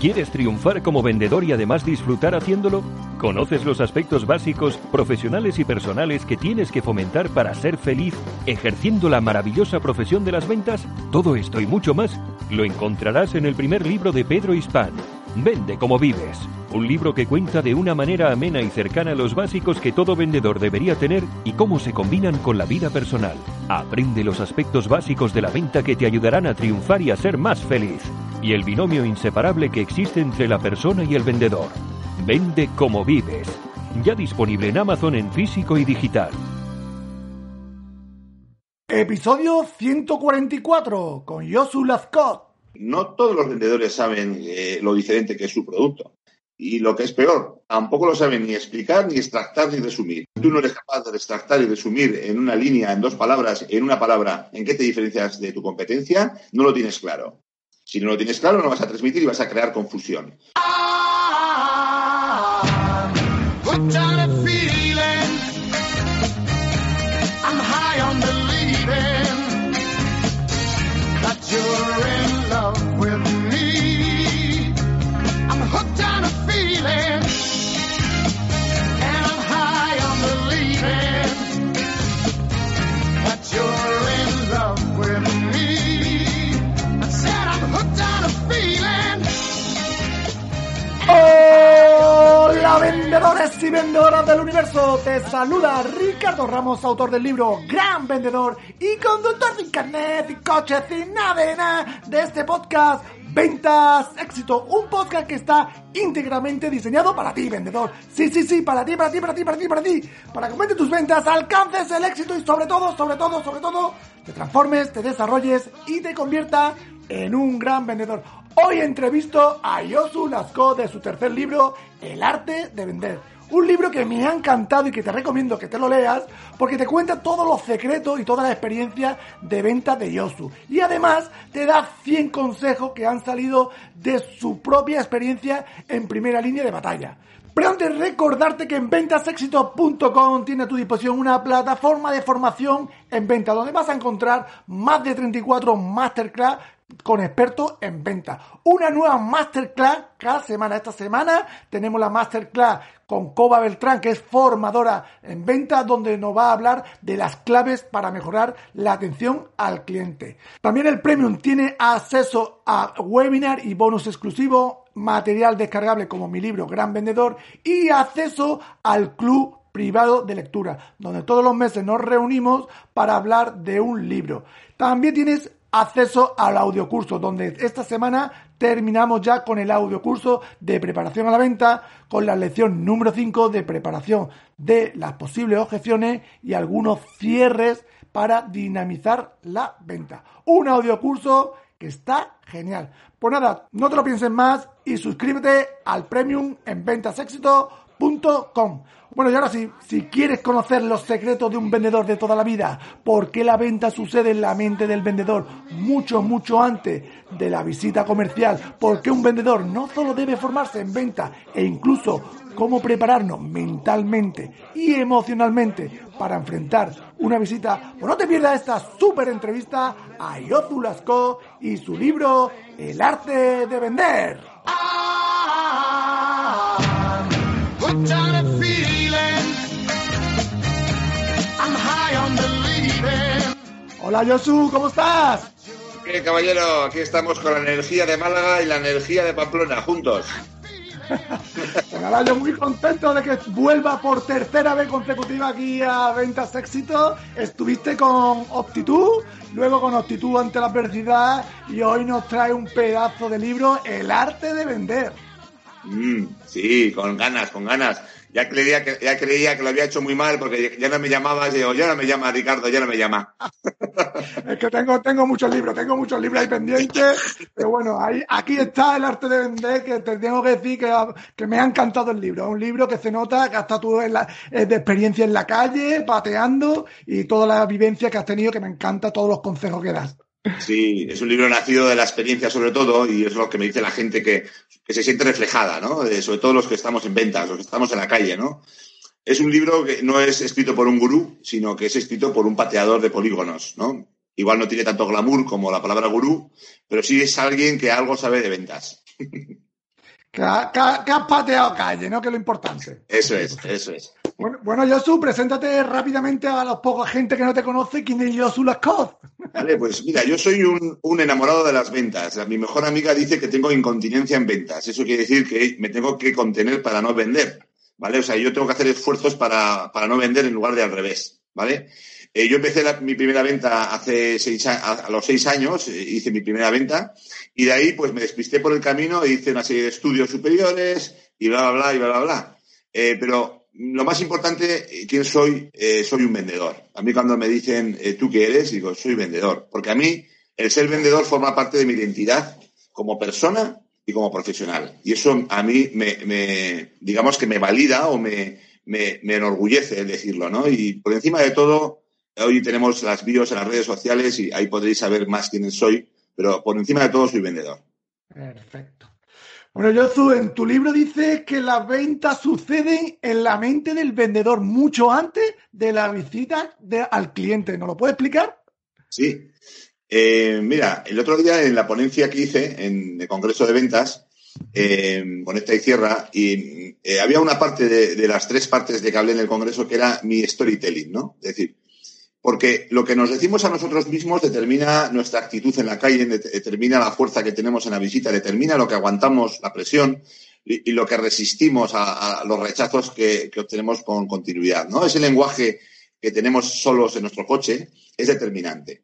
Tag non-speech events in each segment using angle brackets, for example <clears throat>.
¿Quieres triunfar como vendedor y además disfrutar haciéndolo? ¿Conoces los aspectos básicos, profesionales y personales que tienes que fomentar para ser feliz ejerciendo la maravillosa profesión de las ventas? Todo esto y mucho más lo encontrarás en el primer libro de Pedro Hispán. Vende como vives. Un libro que cuenta de una manera amena y cercana los básicos que todo vendedor debería tener y cómo se combinan con la vida personal. Aprende los aspectos básicos de la venta que te ayudarán a triunfar y a ser más feliz y el binomio inseparable que existe entre la persona y el vendedor. Vende como vives. Ya disponible en Amazon en físico y digital. Episodio 144 con Josu Lazcott. No todos los vendedores saben eh, lo diferente que es su producto. Y lo que es peor, tampoco lo saben ni explicar, ni extractar, ni resumir. Tú no eres capaz de extractar y resumir en una línea, en dos palabras, en una palabra, en qué te diferencias de tu competencia, no lo tienes claro. Si no lo tienes claro, no vas a transmitir y vas a crear confusión. Del universo, te saluda Ricardo Ramos, autor del libro Gran Vendedor y conductor de internet y coches sin nada de este podcast Ventas Éxito, un podcast que está íntegramente diseñado para ti, vendedor. Sí, sí, sí, para ti, para ti, para ti, para ti, para ti. Para que tus ventas, alcances el éxito y sobre todo, sobre todo, sobre todo, te transformes, te desarrolles y te convierta en un gran vendedor. Hoy entrevisto a Yosu Lasco de su tercer libro, El arte de vender. Un libro que me ha encantado y que te recomiendo que te lo leas porque te cuenta todos los secretos y toda la experiencia de venta de Yosu. Y además te da 100 consejos que han salido de su propia experiencia en primera línea de batalla. Pero antes recordarte que en ventasexito.com tiene a tu disposición una plataforma de formación en venta donde vas a encontrar más de 34 masterclass con expertos en venta. Una nueva masterclass cada semana. Esta semana tenemos la masterclass con Coba Beltrán, que es formadora en venta, donde nos va a hablar de las claves para mejorar la atención al cliente. También el Premium tiene acceso a webinar y bonus exclusivo, material descargable como mi libro Gran Vendedor y acceso al club privado de lectura, donde todos los meses nos reunimos para hablar de un libro. También tienes acceso al audiocurso, donde esta semana terminamos ya con el audiocurso de preparación a la venta, con la lección número 5 de preparación de las posibles objeciones y algunos cierres para dinamizar la venta. Un audiocurso que está genial. Pues nada, no te lo pienses más y suscríbete al premium en ventasexito.com. Bueno, y ahora sí, si quieres conocer los secretos de un vendedor de toda la vida, por qué la venta sucede en la mente del vendedor mucho, mucho antes de la visita comercial, por qué un vendedor no solo debe formarse en venta e incluso cómo prepararnos mentalmente y emocionalmente para enfrentar una visita, pues no te pierdas esta súper entrevista a Yozu Lasco y su libro El arte de vender. Hola Yosu, ¿cómo estás? Bien, caballero, aquí estamos con la energía de Málaga y la energía de Pamplona, juntos. <laughs> Bueno, yo muy contento de que vuelva por tercera vez consecutiva aquí a Ventas Éxito. Estuviste con Optitud, luego con Optitud ante la adversidad y hoy nos trae un pedazo de libro, El arte de vender. Mm, sí, con ganas, con ganas. Ya creía, que, ya creía que lo había hecho muy mal porque ya no me llamabas, digo, ya no me llama Ricardo, ya no me llama. <laughs> es que tengo, tengo muchos libros, tengo muchos libros ahí pendientes, pero bueno, aquí está el arte de vender, que te tengo que decir que, que me ha encantado el libro. Es un libro que se nota que hasta tú en la, de experiencia en la calle, pateando y toda la vivencia que has tenido, que me encanta todos los consejos que das. Sí, es un libro nacido de la experiencia sobre todo y es lo que me dice la gente que, se siente reflejada, ¿no? sobre todo los que estamos en ventas, los que estamos en la calle, ¿no? Es un libro que no es escrito por un gurú, sino que es escrito por un pateador de polígonos, ¿no? Igual no tiene tanto glamour como la palabra gurú, pero sí es alguien que algo sabe de ventas. <laughs> Que, has pateado calle, ¿no? Que es lo importante. Eso es, eso es. Bueno, bueno, Josu, preséntate rápidamente a la poca gente que no te conoce. ¿Quién es Josu Lascaux? Vale, pues mira, yo soy un, enamorado de las ventas. Mi mejor amiga dice que tengo incontinencia en ventas. Eso quiere decir que me tengo que contener para no vender. ¿Vale? O sea, yo tengo que hacer esfuerzos para, no vender en lugar de al revés. ¿Vale? Eh, yo empecé mi primera venta hace seis, a, los seis años, eh, hice mi primera venta, y de ahí pues me despisté por el camino hice una serie de estudios superiores y bla, bla, bla, y bla, bla, bla. Eh, pero lo más importante, ¿quién soy? Eh, soy un vendedor. A mí cuando me dicen, eh, ¿tú qué eres? Digo, soy vendedor. Porque a mí el ser vendedor forma parte de mi identidad como persona y como profesional. Y eso a mí me, digamos que me valida o me, me, enorgullece el decirlo, ¿no? Y por encima de todo, hoy tenemos las bios en las redes sociales y ahí podréis saber más quién soy, pero por encima de todo soy vendedor. Perfecto. Bueno, Yozu, en tu libro dices que las ventas suceden en la mente del vendedor mucho antes de la visita al cliente. ¿Nos lo puedes explicar? Sí. Eh, mira, el otro día en la ponencia que hice en el Congreso de Ventas, eh, Conecta y Cierra, y eh, había una parte de, de, las tres partes de que hablé en el Congreso que era mi storytelling, ¿no? Es decir, porque lo que nos decimos a nosotros mismos determina nuestra actitud en la calle, determina la fuerza que tenemos en la visita, determina lo que aguantamos, la presión y, lo que resistimos a, los rechazos que, obtenemos con continuidad. ¿no? Ese lenguaje que tenemos solos en nuestro coche es determinante.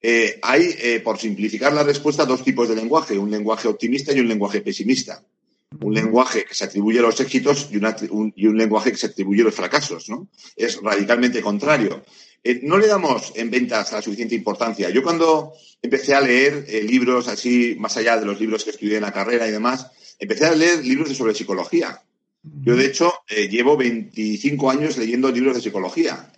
Eh, hay, eh, por simplificar la respuesta, dos tipos de lenguaje, un lenguaje optimista y un lenguaje pesimista. Un lenguaje que se atribuye a los éxitos y, un, y un lenguaje que se atribuye a los fracasos. ¿no? Es radicalmente contrario. Eh, no le damos en ventas la suficiente importancia. Yo cuando empecé a leer eh, libros así, más allá de los libros que estudié en la carrera y demás, empecé a leer libros de sobre psicología. Yo, de hecho, eh, llevo 25 años leyendo libros de psicología.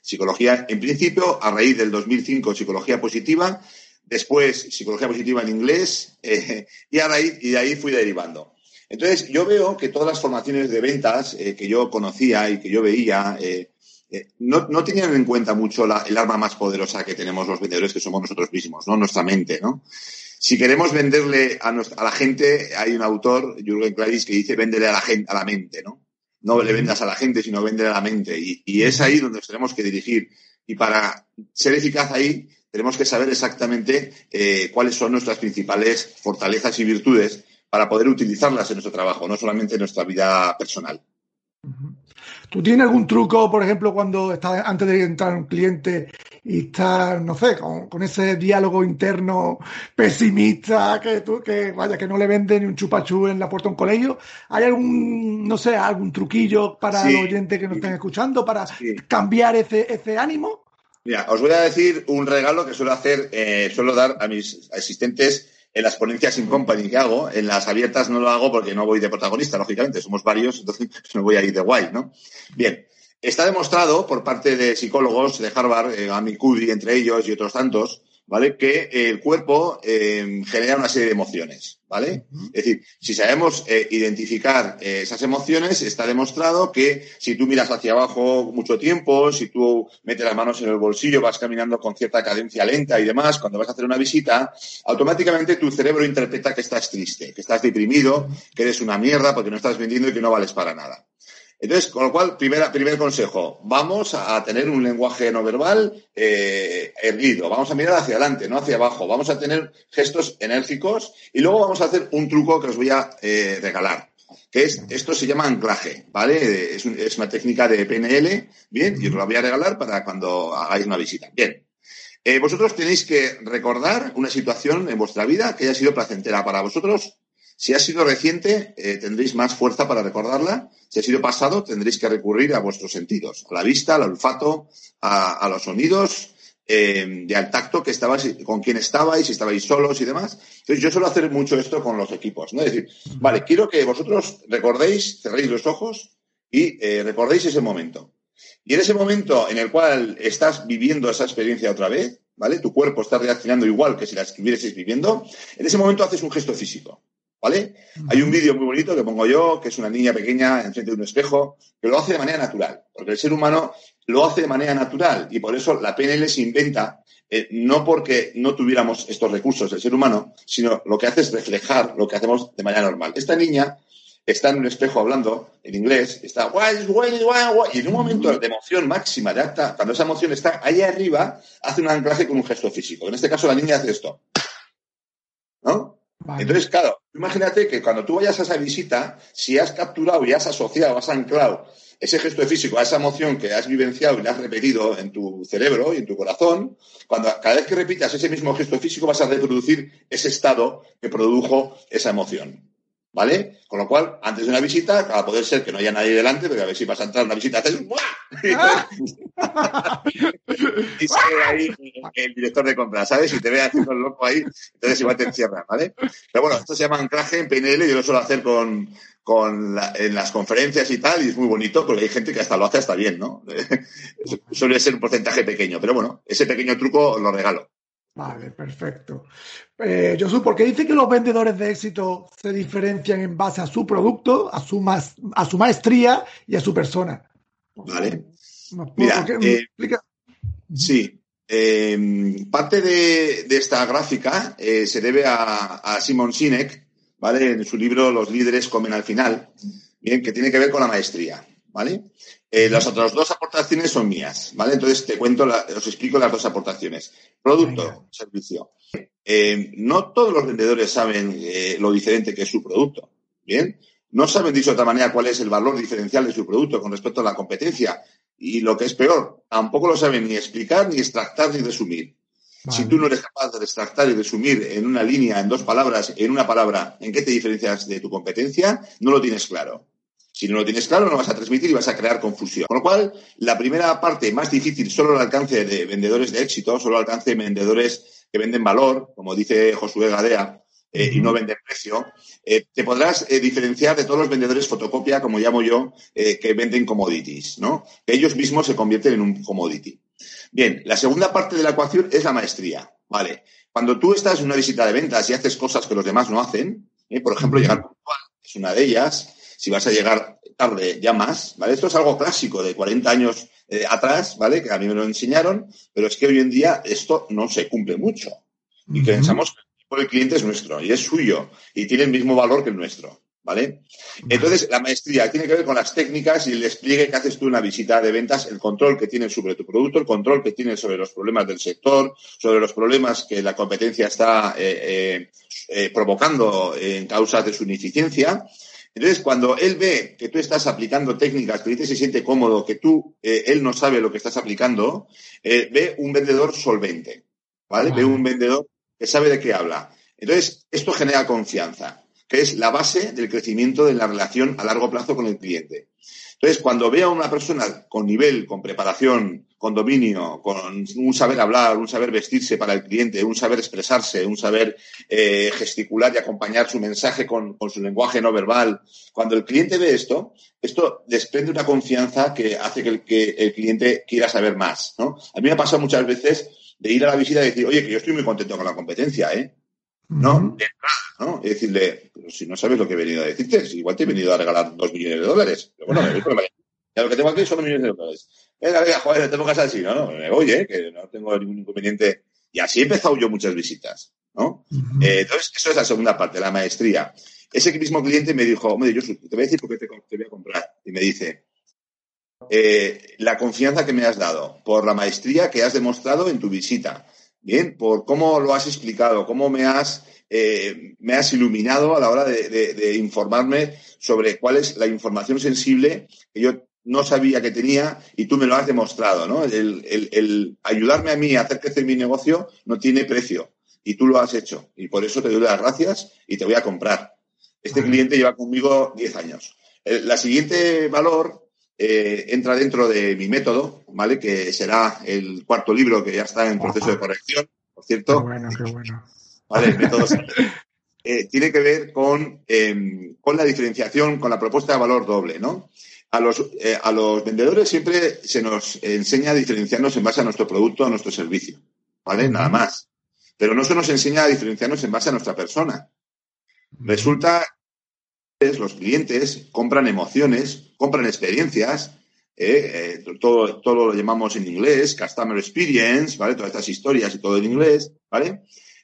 psicología, en principio, a raíz del 2005, psicología positiva, después psicología positiva en inglés, <laughs> y, y de ahí fui derivando. Entonces, yo veo que todas las formaciones de ventas que yo conocía y que yo veía, no, no, tenían en cuenta mucho el arma más poderosa que tenemos los vendedores, que somos nosotros mismos, ¿no? Nuestra mente, ¿no? Si queremos venderle a, la gente, hay un autor, Jürgen Klaris, que dice véndele a la gente, a la mente, ¿no? No le vendas a la gente, sino véndele a la mente. Y, es ahí donde nos tenemos que dirigir. Y para ser eficaz ahí, tenemos que saber exactamente eh, cuáles son nuestras principales fortalezas y virtudes para poder utilizarlas en nuestro trabajo, no solamente en nuestra vida personal. ¿Tú tienes algún truco, por ejemplo, cuando estás antes de entrar un cliente y estás, no sé, con, ese diálogo interno pesimista que tú, que vaya, que no le vende ni un chupachú en la puerta de un colegio? ¿Hay algún, no sé, algún truquillo para los oyentes que nos estén escuchando para cambiar ese, ese ánimo? Mira, os voy a decir un regalo que suelo hacer, eh, suelo dar a mis asistentes en las ponencias in company que hago, en las abiertas no lo hago porque no voy de protagonista, lógicamente, somos varios, entonces <laughs> me voy a ir de guay, ¿no? Bien, está demostrado por parte de psicólogos de Harvard, eh, Cuddy entre ellos y otros tantos, ¿vale? Que el cuerpo eh, genera una serie de emociones, ¿vale? Es decir, si sabemos eh, identificar eh, esas emociones, está demostrado que si tú miras hacia abajo mucho tiempo, si tú metes las manos en el bolsillo, vas caminando con cierta cadencia lenta y demás, cuando vas a hacer una visita, automáticamente tu cerebro interpreta que estás triste, que estás deprimido, que eres una mierda porque no estás vendiendo y que no vales para nada. Entonces, con lo cual, primer consejo, vamos a tener un lenguaje no verbal eh, erguido, vamos a mirar hacia adelante, no hacia abajo, vamos a tener gestos enérgicos y luego vamos a hacer un truco que os voy a eh, regalar, que es, esto se llama anclaje, ¿vale? Es, una técnica de PNL, bien, y os la voy a regalar para cuando hagáis una visita. Bien, eh, vosotros tenéis que recordar una situación en vuestra vida que haya sido placentera para vosotros Si ha sido reciente, eh, tendréis más fuerza para recordarla. Si ha sido pasado, tendréis que recurrir a vuestros sentidos, a la vista, al olfato, a, los sonidos, eh, al tacto que estabais, con quién estabais, si estabais solos y demás. Entonces, yo suelo hacer mucho esto con los equipos, ¿no? Es decir, vale, quiero que vosotros recordéis, cerréis los ojos y eh, recordéis ese momento. Y en ese momento en el cual estás viviendo esa experiencia otra vez, ¿vale? Tu cuerpo está reaccionando igual que si la estuvieses viviendo, en ese momento haces un gesto físico. ¿Vale? Hay un vídeo muy bonito que pongo yo, que es una niña pequeña enfrente de un espejo, que lo hace de manera natural, porque el ser humano lo hace de manera natural y por eso la PNL se inventa eh, no porque no tuviéramos estos recursos del ser humano, sino lo que hace es reflejar lo que hacemos de manera normal. Esta niña está en un espejo hablando en inglés, está y en un momento de emoción máxima, de acta, cuando esa emoción está ahí arriba, hace un anclaje con un gesto físico. En este caso la niña hace esto. ¿No? Entonces, claro, imagínate que cuando tú vayas a esa visita, si has capturado y has asociado, has anclado ese gesto físico a esa emoción que has vivenciado y la has repetido en tu cerebro y en tu corazón, cuando cada vez que repitas ese mismo gesto físico vas a reproducir ese estado que produjo esa emoción. ¿Vale? Con lo cual, antes de una visita, a poder ser que no haya nadie delante, porque a ver si vas a entrar a una visita, haces ¡buah! <laughs> y sale ahí el director de compras, ¿sabes? Y te ve haciendo el loco ahí, entonces igual te encierran, ¿vale? Pero bueno, esto se llama anclaje en PNL, yo lo suelo hacer con, con en las conferencias y tal, y es muy bonito porque hay gente que hasta lo hace hasta bien, ¿no? <laughs> Suele ser un porcentaje pequeño, pero bueno, ese pequeño truco lo regalo. Vale, perfecto. Eh, Josu, ¿por qué dice que los vendedores de éxito se diferencian en base a su producto, a su, a su maestría y a su persona? Vale. Mira, eh, sí. Em, parte de, esta gráfica eh, se debe a, a, Simon Sinek, ¿vale? En su libro Los líderes comen al final, bien, que tiene que ver con la maestría, ¿vale? Eh, las otras dos aportaciones son mías, ¿vale? Entonces te cuento, os explico las dos aportaciones. Producto, servicio. Eh, no todos los vendedores saben eh, lo diferente que es su producto, ¿bien? No saben, dicho de otra manera, cuál es el valor diferencial de su producto con respecto a la competencia. Y lo que es peor, tampoco lo saben ni explicar, ni extractar, ni resumir. Si tú no eres capaz de extractar y resumir en una línea, en dos palabras, en una palabra, en qué te diferencias de tu competencia, no lo tienes claro. Si no lo tienes claro, no vas a transmitir y vas a crear confusión. Con lo cual, la primera parte más difícil, solo al alcance de vendedores de éxito, solo al alcance de vendedores que venden valor, como dice Josué Gadea, eh, y no venden precio, eh, te podrás eh, diferenciar de todos los vendedores fotocopia, como llamo yo, que venden commodities, ¿no? Que ellos mismos se convierten en un commodity. Bien, la segunda parte de la ecuación es la maestría, ¿vale? Cuando tú estás en una visita de ventas y haces cosas que los demás no hacen, por ejemplo, llegar puntual es una de ellas, si vas a llegar tarde, ya más, ¿vale? Esto es algo clásico de 40 años eh, atrás, ¿vale? Que a mí me lo enseñaron, pero es que hoy en día esto no se cumple mucho. Y pensamos que el cliente es nuestro y es suyo y tiene el mismo valor que el nuestro, ¿vale? Entonces, la maestría tiene que ver con las técnicas y el despliegue que haces tú en una visita de ventas, el control que tienes sobre tu producto, el control que tienes sobre los problemas del sector, sobre los problemas que la competencia está eh, eh, provocando en causas de su ineficiencia entonces, cuando él ve que tú estás aplicando técnicas, que él se siente cómodo, que tú, eh, él no sabe lo que estás aplicando, eh, ve un vendedor solvente, ¿vale? Ve un vendedor que sabe de qué habla. Entonces, esto genera confianza, que es la base del crecimiento de la relación a largo plazo con el cliente. Entonces, cuando veo a una persona con nivel, con preparación, con dominio, con un saber hablar, un saber vestirse para el cliente, un saber expresarse, un saber eh, gesticular y acompañar su mensaje con, su lenguaje no verbal, cuando el cliente ve esto, esto desprende una confianza que hace que el, que el cliente quiera saber más. ¿no? A mí me ha pasado muchas veces de ir a la visita y decir, oye, que yo estoy muy contento con la competencia, ¿eh? ¿No? ¿no? Y decirle, pero si no sabes lo que he venido a decirte, si igual te he venido a regalar dos millones de dólares. Pero bueno, me voy Ya lo que tengo aquí son dos millones de dólares. Venga, venga, joder, te pongas así. No, no, me voy, ¿eh? Que no tengo ningún inconveniente. Y así he empezado yo muchas visitas, ¿no? eh, entonces, eso es la segunda parte, la maestría. Ese mismo cliente me dijo, hombre, yo te voy a decir por qué te, te voy a comprar. Y me dice, eh, la confianza que me has dado, por la maestría que has demostrado en tu visita, Bien, por cómo lo has explicado, cómo me has, eh, me has iluminado a la hora de, informarme sobre cuál es la información sensible que yo no sabía que tenía y tú me lo has demostrado, ¿no? El, ayudarme a mí a hacer crecer mi negocio no tiene precio y tú lo has hecho y por eso te doy las gracias y te voy a comprar. Este cliente lleva conmigo 10 años. El, la siguiente valor eh, entra dentro de mi método, ¿vale? Que será el cuarto libro que ya está en proceso de corrección, por cierto. Qué bueno, qué bueno. ¿Vale? El método <laughs> eh, tiene que ver con, eh, con la diferenciación, con la propuesta de valor doble, ¿no? A los, eh, a los vendedores siempre se nos enseña a diferenciarnos en base a nuestro producto, a nuestro servicio, ¿vale? Nada más. Pero no se nos enseña a diferenciarnos en base a nuestra persona. Resulta los clientes compran emociones, compran experiencias, eh, eh, todo, todo lo llamamos en inglés, customer experience, ¿vale? Todas estas historias y todo en inglés, ¿vale?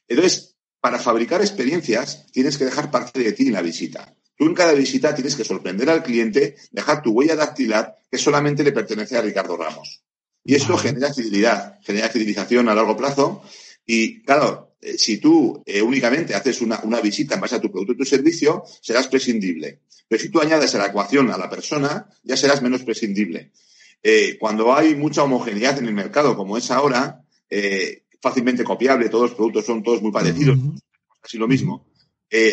Entonces, para fabricar experiencias, tienes que dejar parte de ti en la visita. Tú en cada visita tienes que sorprender al cliente, dejar tu huella dactilar que solamente le pertenece a Ricardo Ramos. Y eso genera fidelidad, genera fidelización a largo plazo. Y claro, eh, si tú eh, únicamente haces una, una, visita en base a tu producto o tu servicio, serás prescindible. Pero si tú añades a la ecuación a la persona, ya serás menos prescindible. Eh, cuando hay mucha homogeneidad en el mercado, como es ahora, fácilmente copiable, todos los productos son todos muy parecidos, así lo mismo.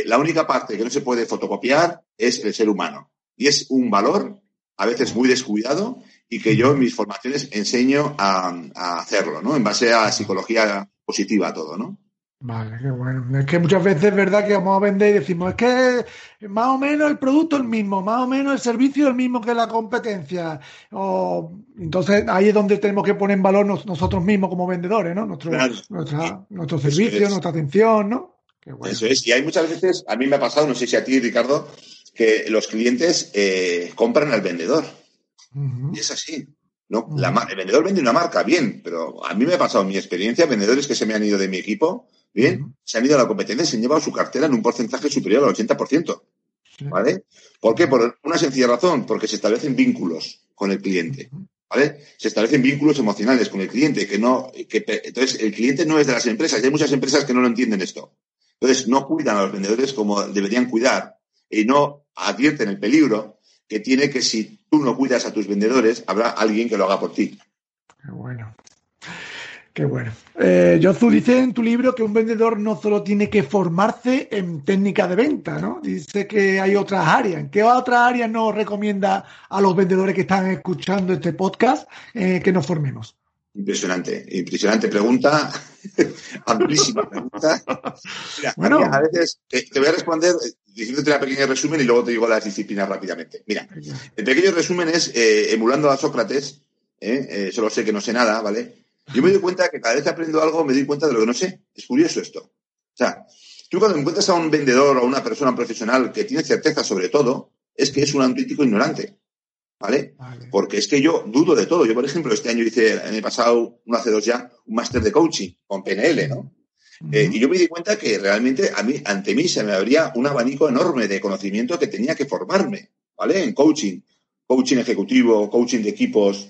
La única parte que no se puede fotocopiar es el ser humano. Y es un valor, a veces muy descuidado, y que yo en mis formaciones enseño a, a hacerlo, ¿no? En base a psicología positiva todo, ¿no? Vale, qué bueno. Es que muchas veces es verdad que vamos a vender y decimos, es que más o menos el producto es el mismo, más o menos el servicio es el mismo que la competencia. O, entonces ahí es donde tenemos que poner en valor nos, nosotros mismos como vendedores, ¿no? Nuestro, claro. nuestra, nuestro servicio, nuestra atención, ¿no? Bueno. Eso es. Y hay muchas veces, a mí me ha pasado, no sé si a ti, Ricardo, que los clientes eh, compran al vendedor. Uh -huh. Y es así. ¿no? Uh -huh. la, el vendedor vende una marca, bien, pero a mí me ha pasado en mi experiencia, vendedores que se me han ido de mi equipo, bien, se han ido a la competencia y se han llevado su cartera en un porcentaje superior al 80%. ¿Vale? ¿Por qué? Por una sencilla razón, porque se establecen vínculos con el cliente. ¿Vale? Se establecen vínculos emocionales con el cliente, que no, que, entonces el cliente no es de las empresas, y hay muchas empresas que no lo entienden esto. Entonces, no cuidan a los vendedores como deberían cuidar y no advierten el peligro que tiene que si tú no cuidas a tus vendedores, habrá alguien que lo haga por ti. Qué bueno. Qué bueno. Eh, Yozu dice en tu libro que un vendedor no solo tiene que formarse en técnica de venta, ¿no? Dice que hay otras áreas. ¿En qué otras áreas nos recomienda a los vendedores que están escuchando este podcast eh, que nos formemos? Impresionante, impresionante pregunta, <laughs> amplísima pregunta. Mira, bueno. a veces te, te, voy a responder diciéndote un pequeño resumen y luego te digo las disciplinas rápidamente. Mira, el pequeño resumen es eh, emulando a Sócrates, ¿eh? Eh, solo sé que no sé nada, ¿vale? Yo me doy cuenta que cada vez que aprendo algo me doy cuenta de lo que no sé. Es curioso esto. O sea, tú cuando encuentras a un vendedor o a una persona profesional que tiene certeza sobre todo, es que es un auténtico ignorante. ¿Vale? ¿vale? Porque es que yo dudo de todo. Yo, por ejemplo, este año hice, el año pasado, no hace dos ya, un máster de coaching con PNL, ¿no? Uh -huh. eh, y yo me di cuenta que realmente a mí, ante mí se me abría un abanico enorme de conocimiento que tenía que formarme, ¿vale? En coaching, coaching ejecutivo, coaching de equipos,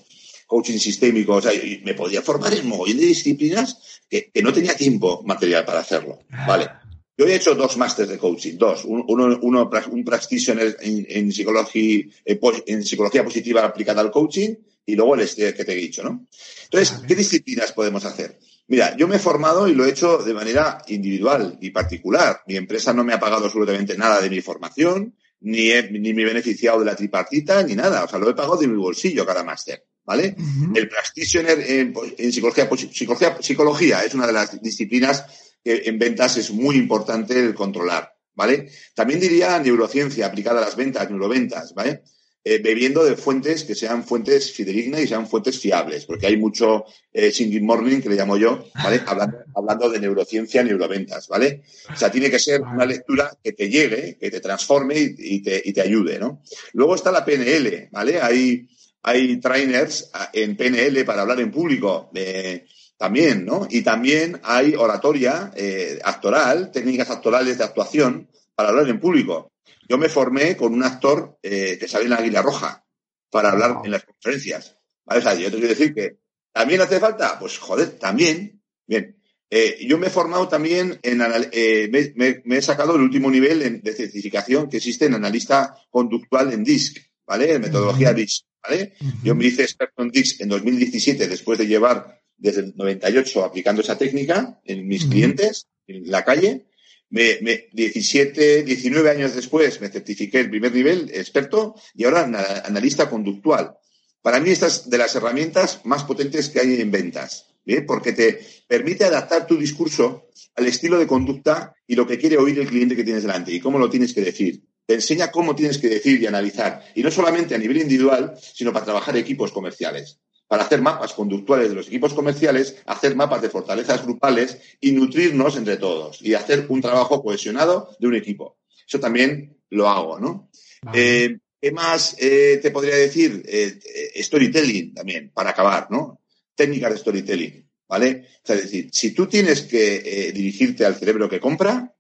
coaching sistémico, o sea, y me podía formar en mogollón de disciplinas que, que, no tenía tiempo material para hacerlo, ¿vale? Yo he hecho dos másteres de coaching, dos. Uno, uno un practitioner en, en, psicología, eh, en psicología positiva aplicada al coaching y luego el este que te he dicho, ¿no? Entonces, ¿qué disciplinas podemos hacer? Mira, yo me he formado y lo he hecho de manera individual y particular. Mi empresa no me ha pagado absolutamente nada de mi formación, ni, he, ni me he beneficiado de la tripartita, ni nada. O sea, lo he pagado de mi bolsillo cada máster. ¿Vale? Uh -huh. El practitioner en, en psicología, psicología, psicología es una de las disciplinas que en ventas es muy importante el controlar, ¿vale? También diría neurociencia aplicada a las ventas, neuroventas, ¿vale? Eh, bebiendo de fuentes que sean fuentes fidedignas y sean fuentes fiables, porque hay mucho eh, singing morning, que le llamo yo, ¿vale? <laughs> Hablando, hablando de neurociencia, neuroventas, ¿vale? O sea, tiene que ser una lectura que te llegue, que te transforme y, y, te, y te ayude, ¿no? Luego está la PNL, ¿vale? Hay, hay trainers ah, en PNL para hablar en público. Eh, también, ¿no? Y también hay oratoria eh, actoral, técnicas actorales de actuación para hablar en público. Yo me formé con un actor eh, que sale en la Águila Roja para hablar en las conferencias. ¿Vale? O sea, yo te quiero decir que también hace falta, pues joder, también. Bien. Eh, yo me he formado también en, eh, me, me, me, he sacado el último nivel en, de certificación que existe en analista conductual en DISC, ¿vale? En metodología DISC, ¿vale? Yo me hice experto en DISC en 2017 después de llevar desde el 98 aplicando esa técnica en mis uh -huh. clientes, en la calle, Me, me, 17, 19 años después me certifiqué el primer nivel, experto, y ahora analista conductual. Para mí, esta es de las herramientas más potentes que hay en ventas, porque te permite adaptar tu discurso al estilo de conducta y lo que quiere oír el cliente que tienes delante y cómo lo tienes que decir. Te enseña cómo tienes que decir y analizar, y no solamente a nivel individual, sino para trabajar equipos comerciales para hacer mapas conductuales de los equipos comerciales, hacer mapas de fortalezas grupales y nutrirnos entre todos y hacer un trabajo cohesionado de un equipo. Eso también lo hago, ¿no? Eh, ¿Qué más eh, te podría decir? Eh, storytelling también, para acabar, ¿no? Técnicas de storytelling, ¿vale? es decir, si tú tienes que dirigirte al cerebro que compra,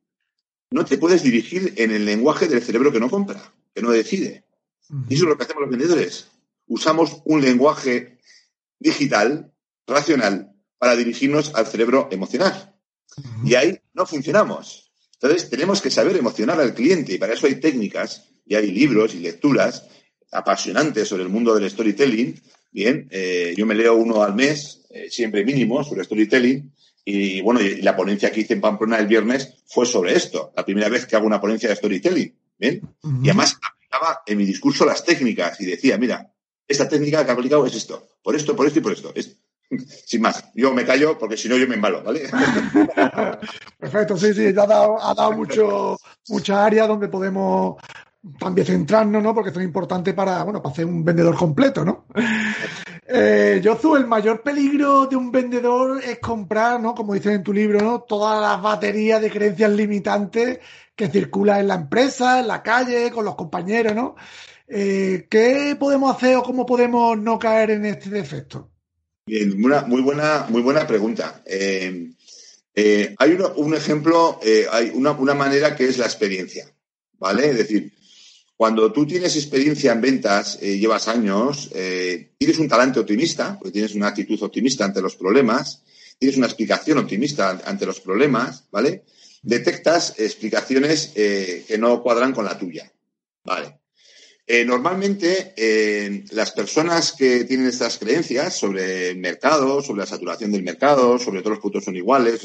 no te puedes dirigir en el lenguaje del cerebro que no compra, que no decide. Y eso es lo que hacemos los vendedores. Usamos un lenguaje digital, racional, para dirigirnos al cerebro emocional. Y ahí no funcionamos. Entonces, tenemos que saber emocionar al cliente y para eso hay técnicas y hay libros y lecturas apasionantes sobre el mundo del storytelling. Bien, eh, yo me leo uno al mes, eh, siempre mínimo, sobre storytelling. Y bueno, y la ponencia que hice en Pamplona el viernes fue sobre esto, la primera vez que hago una ponencia de storytelling. Bien, y además aplicaba en mi discurso las técnicas y decía, mira, esta técnica que ha aplicado es esto, por esto, por esto y por esto. <laughs> sin más, yo me callo porque si no yo me embalo, ¿vale? <laughs> Perfecto, sí, sí, ha dado, ha dado mucho, mucha área donde podemos también centrarnos, ¿no? Porque es importante para, bueno, para hacer un vendedor completo, ¿no? Eh, el mayor peligro de un vendedor es comprar, ¿no? Como dices en tu libro, ¿no? Todas las baterías de creencias limitantes que circulan en la empresa, en la calle, con los compañeros, ¿no? Eh, ¿Qué podemos hacer o cómo podemos no caer en este defecto? Bien, muy buena, muy buena pregunta. Eh, eh, hay un ejemplo, hay una, manera que es la experiencia, ¿vale? Es decir, cuando tú tienes experiencia en ventas, llevas años, tienes un talante optimista, porque tienes una actitud optimista ante los problemas, tienes una explicación optimista ante los problemas, ¿vale? Detectas explicaciones que no cuadran con la tuya, ¿vale? Eh, normalmente, eh, las personas que tienen estas creencias sobre el mercado, sobre la saturación del mercado, sobre todos los puntos son iguales,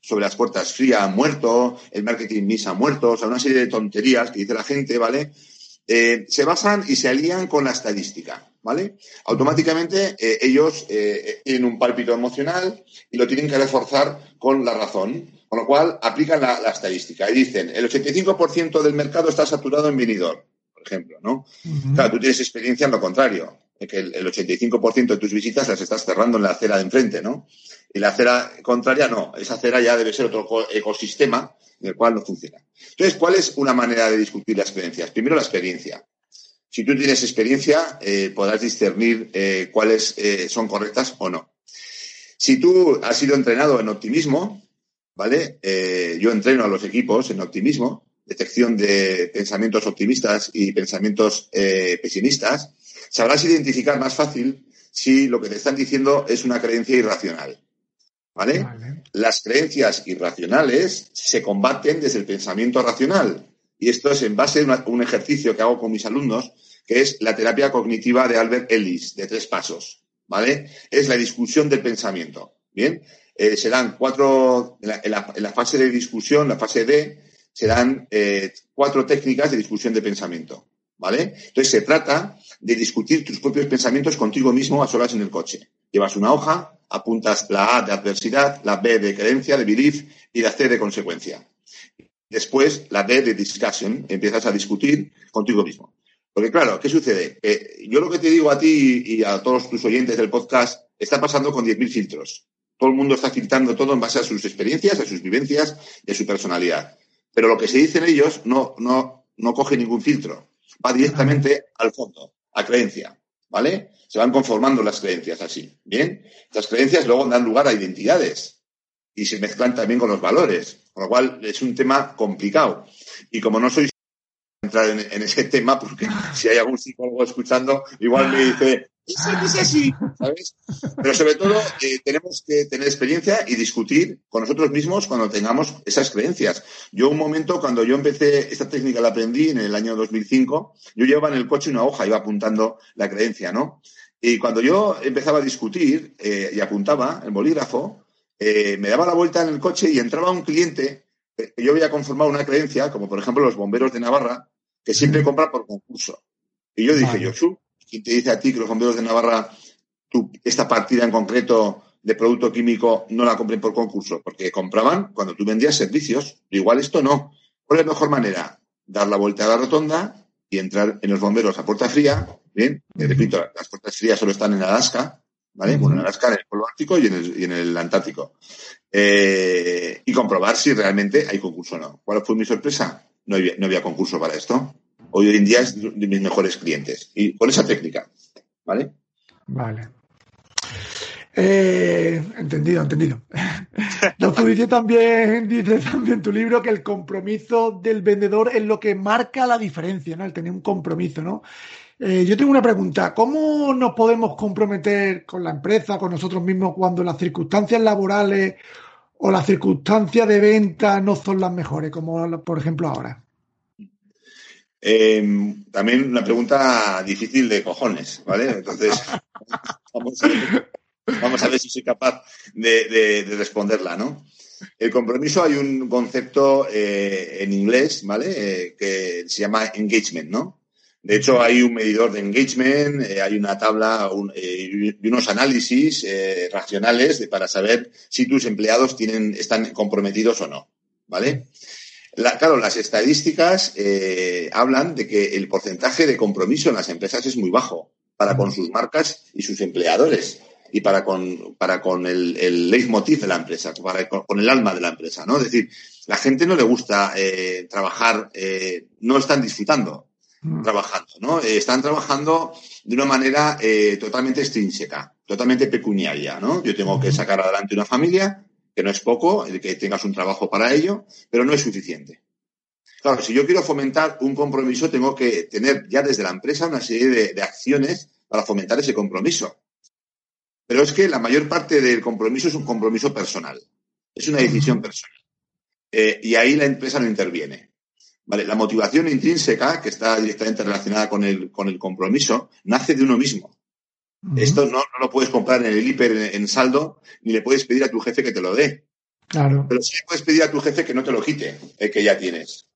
sobre las puertas frías han muerto, el marketing misa ha muerto, o sea, una serie de tonterías que dice la gente, ¿vale? Eh, se basan y se alían con la estadística, ¿vale? Automáticamente ellos tienen un pálpito emocional y lo tienen que reforzar con la razón, con lo cual aplican la, la estadística y dicen, el 85% del mercado está saturado en vinidor por ejemplo, ¿no? Claro, tú tienes experiencia en lo contrario, que el, 85% de tus visitas las estás cerrando en la acera de enfrente, ¿no? Y la acera contraria no, esa acera ya debe ser otro ecosistema en el cual no funciona. Entonces, ¿cuál es una manera de discutir las creencias? Primero, la experiencia. Si tú tienes experiencia, eh, podrás discernir eh, cuáles eh, son correctas o no. Si tú has sido entrenado en optimismo, ¿vale? yo entreno a los equipos en optimismo, detección de pensamientos optimistas y pensamientos pesimistas, sabrás identificar más fácil si lo que te están diciendo es una creencia irracional. ¿Vale? Las creencias irracionales se combaten desde el pensamiento racional. Y esto es en base a un ejercicio que hago con mis alumnos, que es la terapia cognitiva de Albert Ellis, de tres pasos. ¿Vale? Es la discusión del pensamiento. Bien, eh, serán cuatro, en la, fase de discusión, la fase D, serán eh, cuatro técnicas de discusión de pensamiento. ¿Vale? Entonces se trata de discutir tus propios pensamientos contigo mismo a solas en el coche. Llevas una hoja, apuntas la A de adversidad, la B de creencia, de belief y la C de consecuencia. Después, la D de discussion, empiezas a discutir contigo mismo. Porque claro, ¿qué sucede? yo lo que te digo a ti y a todos tus oyentes del podcast está pasando con 10.000 filtros. Todo el mundo está filtrando todo en base a sus experiencias, a sus vivencias y a su personalidad. Pero lo que se dice en ellos no, no, no coge ningún filtro. Va directamente al fondo, a creencia. ¿Vale? Se van conformando las creencias así. Bien. Estas creencias luego dan lugar a identidades y se mezclan también con los valores. Con lo cual es un tema complicado. Y como no soy entrar en, ese tema, porque si hay algún psicólogo escuchando, igual me dice, es así, ¿sabes? Pero sobre todo eh, tenemos que tener experiencia y discutir con nosotros mismos cuando tengamos esas creencias. Yo un momento, cuando yo empecé, esta técnica la aprendí en el año 2005, yo llevaba en el coche una hoja, iba apuntando la creencia, ¿no? Y cuando yo empezaba a discutir eh, y apuntaba el bolígrafo, eh, me daba la vuelta en el coche y entraba un cliente yo había conformado una creencia, como por ejemplo los bomberos de Navarra, que siempre compran por concurso. Y yo dije, yo, ¿quién te dice a ti que los bomberos de Navarra, tú, esta partida en concreto de producto químico no la compren por concurso? Porque compraban cuando tú vendías servicios. Igual esto no. ¿Cuál es la mejor manera? Dar la vuelta a la rotonda y entrar en los bomberos a puerta fría. Bien, repito, las puertas frías solo están en Alaska, ¿vale? Bueno, en Alaska, en el Polo Ártico y en el, y en el Antártico. Eh, y comprobar si realmente hay concurso o no. ¿Cuál fue mi sorpresa? No había, no había concurso para esto. Hoy en día es de mis mejores clientes. Y con esa técnica, ¿vale? Vale. Eh, entendido, entendido. No, tú dices también, dice también tu libro que el compromiso del vendedor es lo que marca la diferencia, ¿no? El tener un compromiso, ¿no? Eh, yo tengo una pregunta. ¿Cómo nos podemos comprometer con la empresa, con nosotros mismos, cuando las circunstancias laborales o las circunstancias de venta no son las mejores, como por ejemplo ahora? Eh, también una pregunta difícil de cojones, ¿vale? Entonces, <laughs> vamos a ver, si soy capaz de, responderla, ¿no? El compromiso, hay un concepto eh, en inglés, ¿vale? que se llama engagement, ¿no? De hecho, hay un medidor de engagement, eh, hay una tabla eh, y unos análisis eh, racionales para saber si tus empleados tienen, están comprometidos o no. ¿Vale? Claro, las estadísticas hablan de que el porcentaje de compromiso en las empresas es muy bajo para con sus marcas y sus empleadores y para con, para con el, el leitmotiv de la empresa, para con, el alma de la empresa, ¿no? Es decir, la gente no le gusta trabajar, no están disfrutando Mm. trabajando, ¿no? Eh, están trabajando de una manera eh, totalmente extrínseca, totalmente pecuniaria, ¿no? Yo tengo que sacar adelante una familia, que no es poco, el que tengas un trabajo para ello, pero no es suficiente. Claro, si yo quiero fomentar un compromiso, tengo que tener ya desde la empresa una serie de, acciones para fomentar ese compromiso. Pero es que la mayor parte del compromiso es un compromiso personal, es una decisión personal. Eh, y ahí la empresa no interviene. Vale, la motivación intrínseca, que está directamente relacionada con el, con el compromiso, nace de uno mismo. Esto no, lo puedes comprar en el hiper en, saldo, ni le puedes pedir a tu jefe que te lo dé. Claro. Pero sí puedes pedir a tu jefe que no te lo quite, el que ya tienes.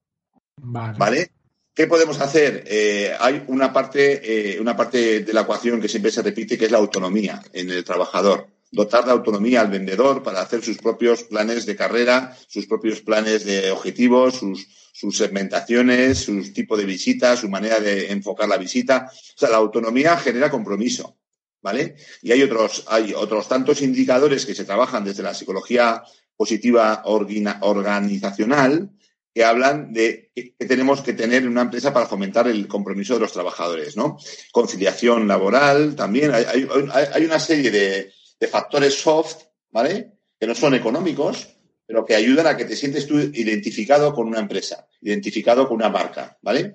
Vale. ¿Qué podemos hacer? Eh, hay una parte, eh, una parte de la ecuación que siempre se repite, que es la autonomía en el trabajador dotar de autonomía al vendedor para hacer sus propios planes de carrera, sus propios planes de objetivos, sus, sus segmentaciones, su tipo de visita, su manera de enfocar la visita. O sea, la autonomía genera compromiso, ¿vale? Y hay otros, hay otros tantos indicadores que se trabajan desde la psicología positiva organizacional que hablan de que tenemos que tener en una empresa para fomentar el compromiso de los trabajadores, ¿no? Conciliación laboral, también hay, una serie de, de factores soft, ¿vale? Que no son económicos, pero que ayudan a que te sientes tú identificado con una empresa, identificado con una marca, ¿vale?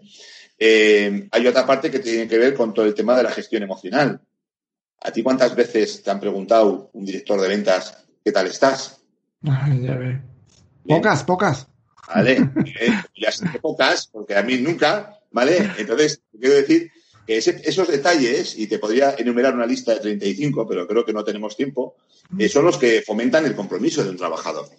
Eh, hay otra parte que tiene que ver con todo el tema de la gestión emocional. ¿A ti cuántas veces te han preguntado un director de ventas qué tal estás? ya Pocas, pocas. Vale, ya sé pocas, porque a mí nunca, ¿vale? Entonces, quiero decir esos detalles, y te podría enumerar una lista de 35, pero creo que no tenemos tiempo, eh, son los que fomentan el compromiso de un trabajador.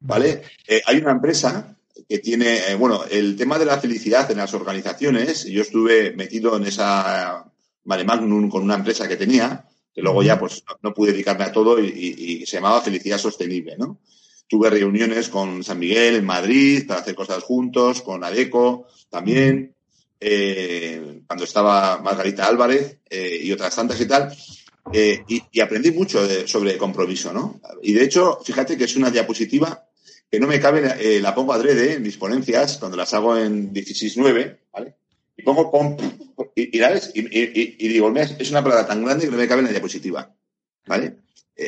¿Vale? Eh, hay una empresa que tiene, eh, bueno, el tema de la felicidad en las organizaciones, yo estuve metido en esa Mare Magnum con una empresa que tenía, que luego ya pues no, pude dedicarme a todo y, se llamaba Felicidad Sostenible, ¿no? Tuve reuniones con San Miguel en Madrid para hacer cosas juntos, con ADECO también eh, cuando estaba Margarita Álvarez eh, y otras tantas y tal, eh, y, aprendí mucho sobre compromiso, ¿no? Y de hecho, fíjate que es una diapositiva que no me cabe, eh, la pongo adrede en mis ponencias, cuando las hago en 16.9, ¿vale? Y pongo, y, y, digo, es una palabra tan grande que no me cabe en la diapositiva, ¿vale?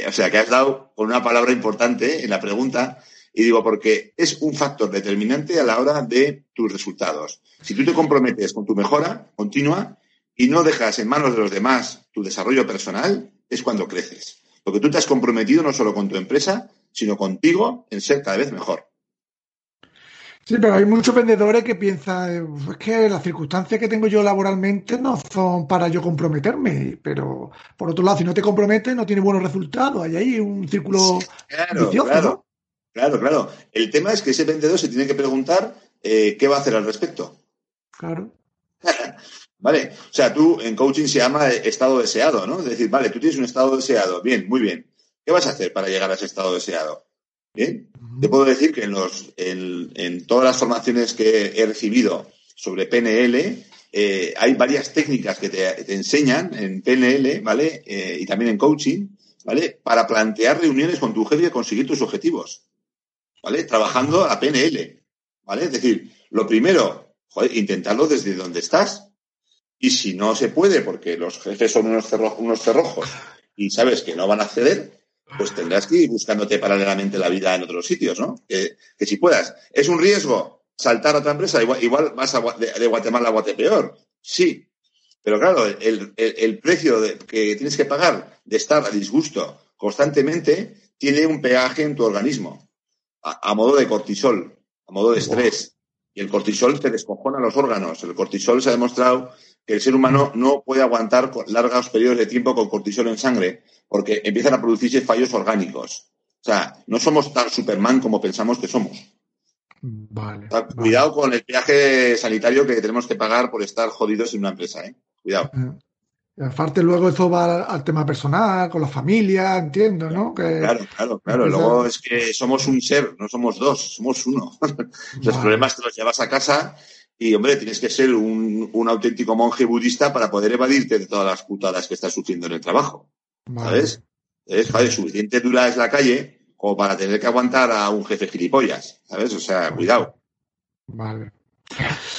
o sea, que has dado con una palabra importante en la pregunta y digo, porque es un factor determinante a la hora de tus resultados. Si tú te comprometes con tu mejora continua y no dejas en manos de los demás tu desarrollo personal, es cuando creces. Porque tú te has comprometido no solo con tu empresa, sino contigo en ser cada vez mejor. Sí, pero hay muchos vendedores que piensan, es que las circunstancias que tengo yo laboralmente no son para yo comprometerme, pero por otro lado, si no te comprometes, no tienes buenos resultados. Hay ahí un círculo vicioso, ¿no? Claro, claro. El tema es que ese vendedor se tiene que preguntar eh, qué va a hacer al respecto. Claro. <laughs> vale. O sea, tú en coaching se llama estado deseado, ¿no? Es decir, vale, tú tienes un estado deseado. Bien, muy bien. ¿Qué vas a hacer para llegar a ese estado deseado? Te puedo decir que en, los, en, todas las formaciones que he recibido sobre PNL, eh, hay varias técnicas que te, enseñan en PNL, ¿vale? Eh, y también en coaching, ¿vale? Para plantear reuniones con tu jefe y conseguir tus objetivos, ¿vale? Trabajando a PNL, ¿vale? Es decir, lo primero, joder, intentarlo desde donde estás. Y si no se puede, porque los jefes son unos, unos cerrojos y sabes que no van a acceder, pues tendrás que ir buscándote paralelamente la vida en otros sitios, ¿no? Que, si puedas. ¿Es un riesgo saltar a otra empresa? Igual, vas de, Guatemala a Guatepeor. Sí. Pero claro, el, precio que tienes que pagar de estar a disgusto constantemente tiene un peaje en tu organismo, a, modo de cortisol, a modo de estrés. Y el cortisol te descojona los órganos. El cortisol se ha demostrado que el ser humano no puede aguantar largos periodos de tiempo con cortisol en sangre porque empiezan a producirse fallos orgánicos. O sea, no somos tan Superman como pensamos que somos. Vale, Cuidado con el viaje sanitario que tenemos que pagar por estar jodidos en una empresa, ¿eh? Cuidado. Eh, y aparte luego eso va al tema personal, con la familia, entiendo, ¿no? Claro, claro, claro. Luego es que somos un ser, no somos dos, somos uno. <laughs> Los problemas te los llevas a casa y, hombre, tienes que ser un, auténtico monje budista para poder evadirte de todas las putadas que estás sufriendo en el trabajo. ¿Sabes? Es, suficiente dura es la calle como para tener que aguantar a un jefe gilipollas. ¿Sabes? O sea, cuidado. Vale. <laughs>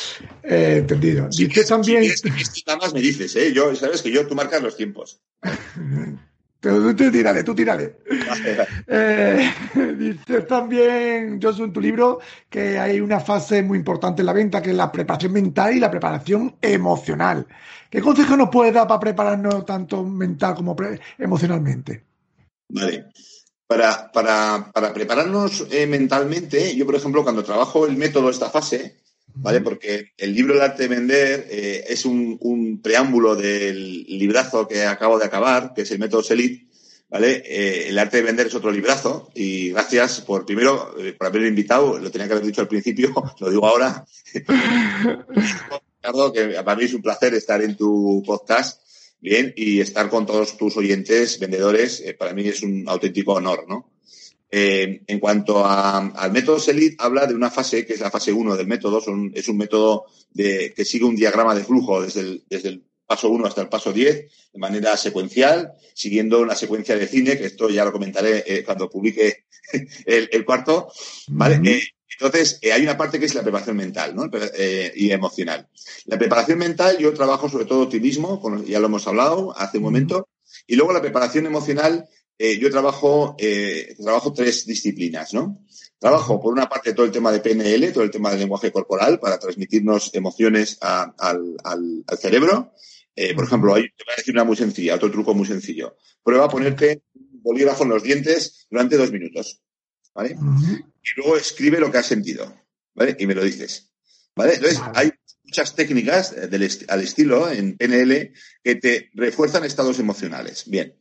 Eh, entendido. Dice también. Si nada más me dices, ¿eh? Yo, sabes que yo tú marcas los tiempos. <laughs> Tú, tú tírale, tú tírale. <laughs> Eh, <laughs> dices también, Josu, en tu libro, que hay una fase muy importante en la venta, que es la preparación mental y la preparación emocional. ¿Qué consejo nos puede dar para prepararnos tanto mental como emocionalmente? Vale. Para, para, para prepararnos eh, mentalmente, yo, por ejemplo, cuando trabajo el método esta fase, ¿vale? Porque el libro El arte de vender eh, es un, preámbulo del librazo que acabo de acabar, que es el método Selit, ¿vale? Eh, el arte de vender es otro librazo y gracias por, primero, eh, por haberme invitado, lo tenía que haber dicho al principio, <laughs> lo digo ahora. <laughs> Ricardo, que para mí es un placer estar en tu podcast, bien, y estar con todos tus oyentes, vendedores, para mí es un auténtico honor, ¿no? Eh, en cuanto al método SELIT, habla de una fase que es la fase 1 del método. es un método que sigue un diagrama de flujo desde el, paso 1 hasta el paso 10 de manera secuencial, siguiendo una secuencia de cine, que esto ya lo comentaré eh, cuando publique <laughs> el, cuarto. ¿vale? Eh, entonces, hay una parte que es la preparación mental y emocional. La preparación mental, yo trabajo sobre todo optimismo, ya lo hemos hablado hace un momento, y luego la preparación emocional eh, yo trabajo, eh, trabajo tres disciplinas, ¿no? Trabajo, por una parte, todo el tema de PNL, todo el tema del lenguaje corporal, para transmitirnos emociones al, cerebro. Eh, por ejemplo, hay, te voy a decir una muy sencilla, otro truco muy sencillo. Prueba a ponerte un bolígrafo en los dientes durante dos minutos, ¿vale? Y luego escribe lo que has sentido, ¿vale? Y me lo dices, ¿vale? Entonces, hay muchas técnicas al estilo en PNL que te refuerzan estados emocionales. Bien.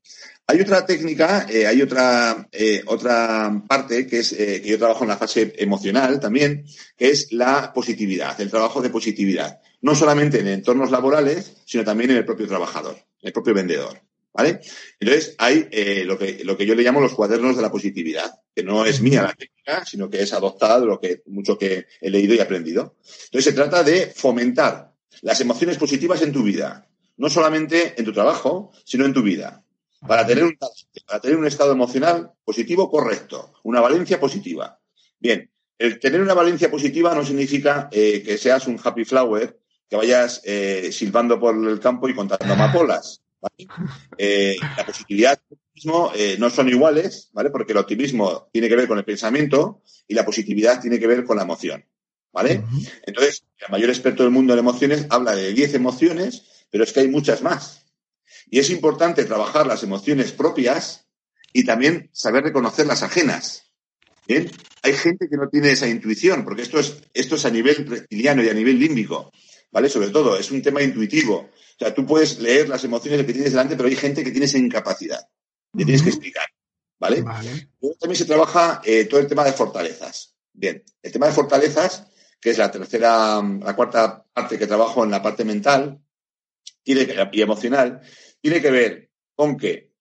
Hay otra técnica, eh, hay otra, eh, otra parte que es eh, que yo trabajo en la fase emocional también, que es la positividad, el trabajo de positividad. No solamente en entornos laborales, sino también en el propio trabajador, el propio vendedor. ¿Vale? Entonces, hay lo, que, lo que yo le llamo los cuadernos de la positividad, que no es mía la técnica, sino que es adoptada de lo que mucho que he leído y aprendido. Entonces, se trata de fomentar las emociones positivas en tu vida, no solamente en tu trabajo, sino en tu vida para tener un, para tener un estado emocional positivo correcto, una valencia positiva. Bien, el tener una valencia positiva no significa eh, que seas un happy flower, que vayas eh, silbando por el campo y contando amapolas. Eh, la positividad y el optimismo no son iguales, ¿vale? Porque el optimismo tiene que ver con el pensamiento y la positividad tiene que ver con la emoción, ¿vale? Entonces, el mayor experto del mundo en emociones habla de 10 emociones, pero es que hay muchas más. Y es importante trabajar las emociones propias y también saber reconocer las ajenas. ¿Bien? Hay gente que no tiene esa intuición, porque esto es, esto es a nivel reptiliano y a nivel límbico, ¿vale? Sobre todo, es un tema intuitivo. O sea, tú puedes leer las emociones que tienes delante, pero hay gente que tiene esa incapacidad. Le tienes que explicar. ¿vale? Luego también se trabaja eh, todo el tema de fortalezas. Bien, el tema de fortalezas, que es la tercera, la cuarta parte que trabajo en la parte mental tiene que, y emocional, tiene que ver con que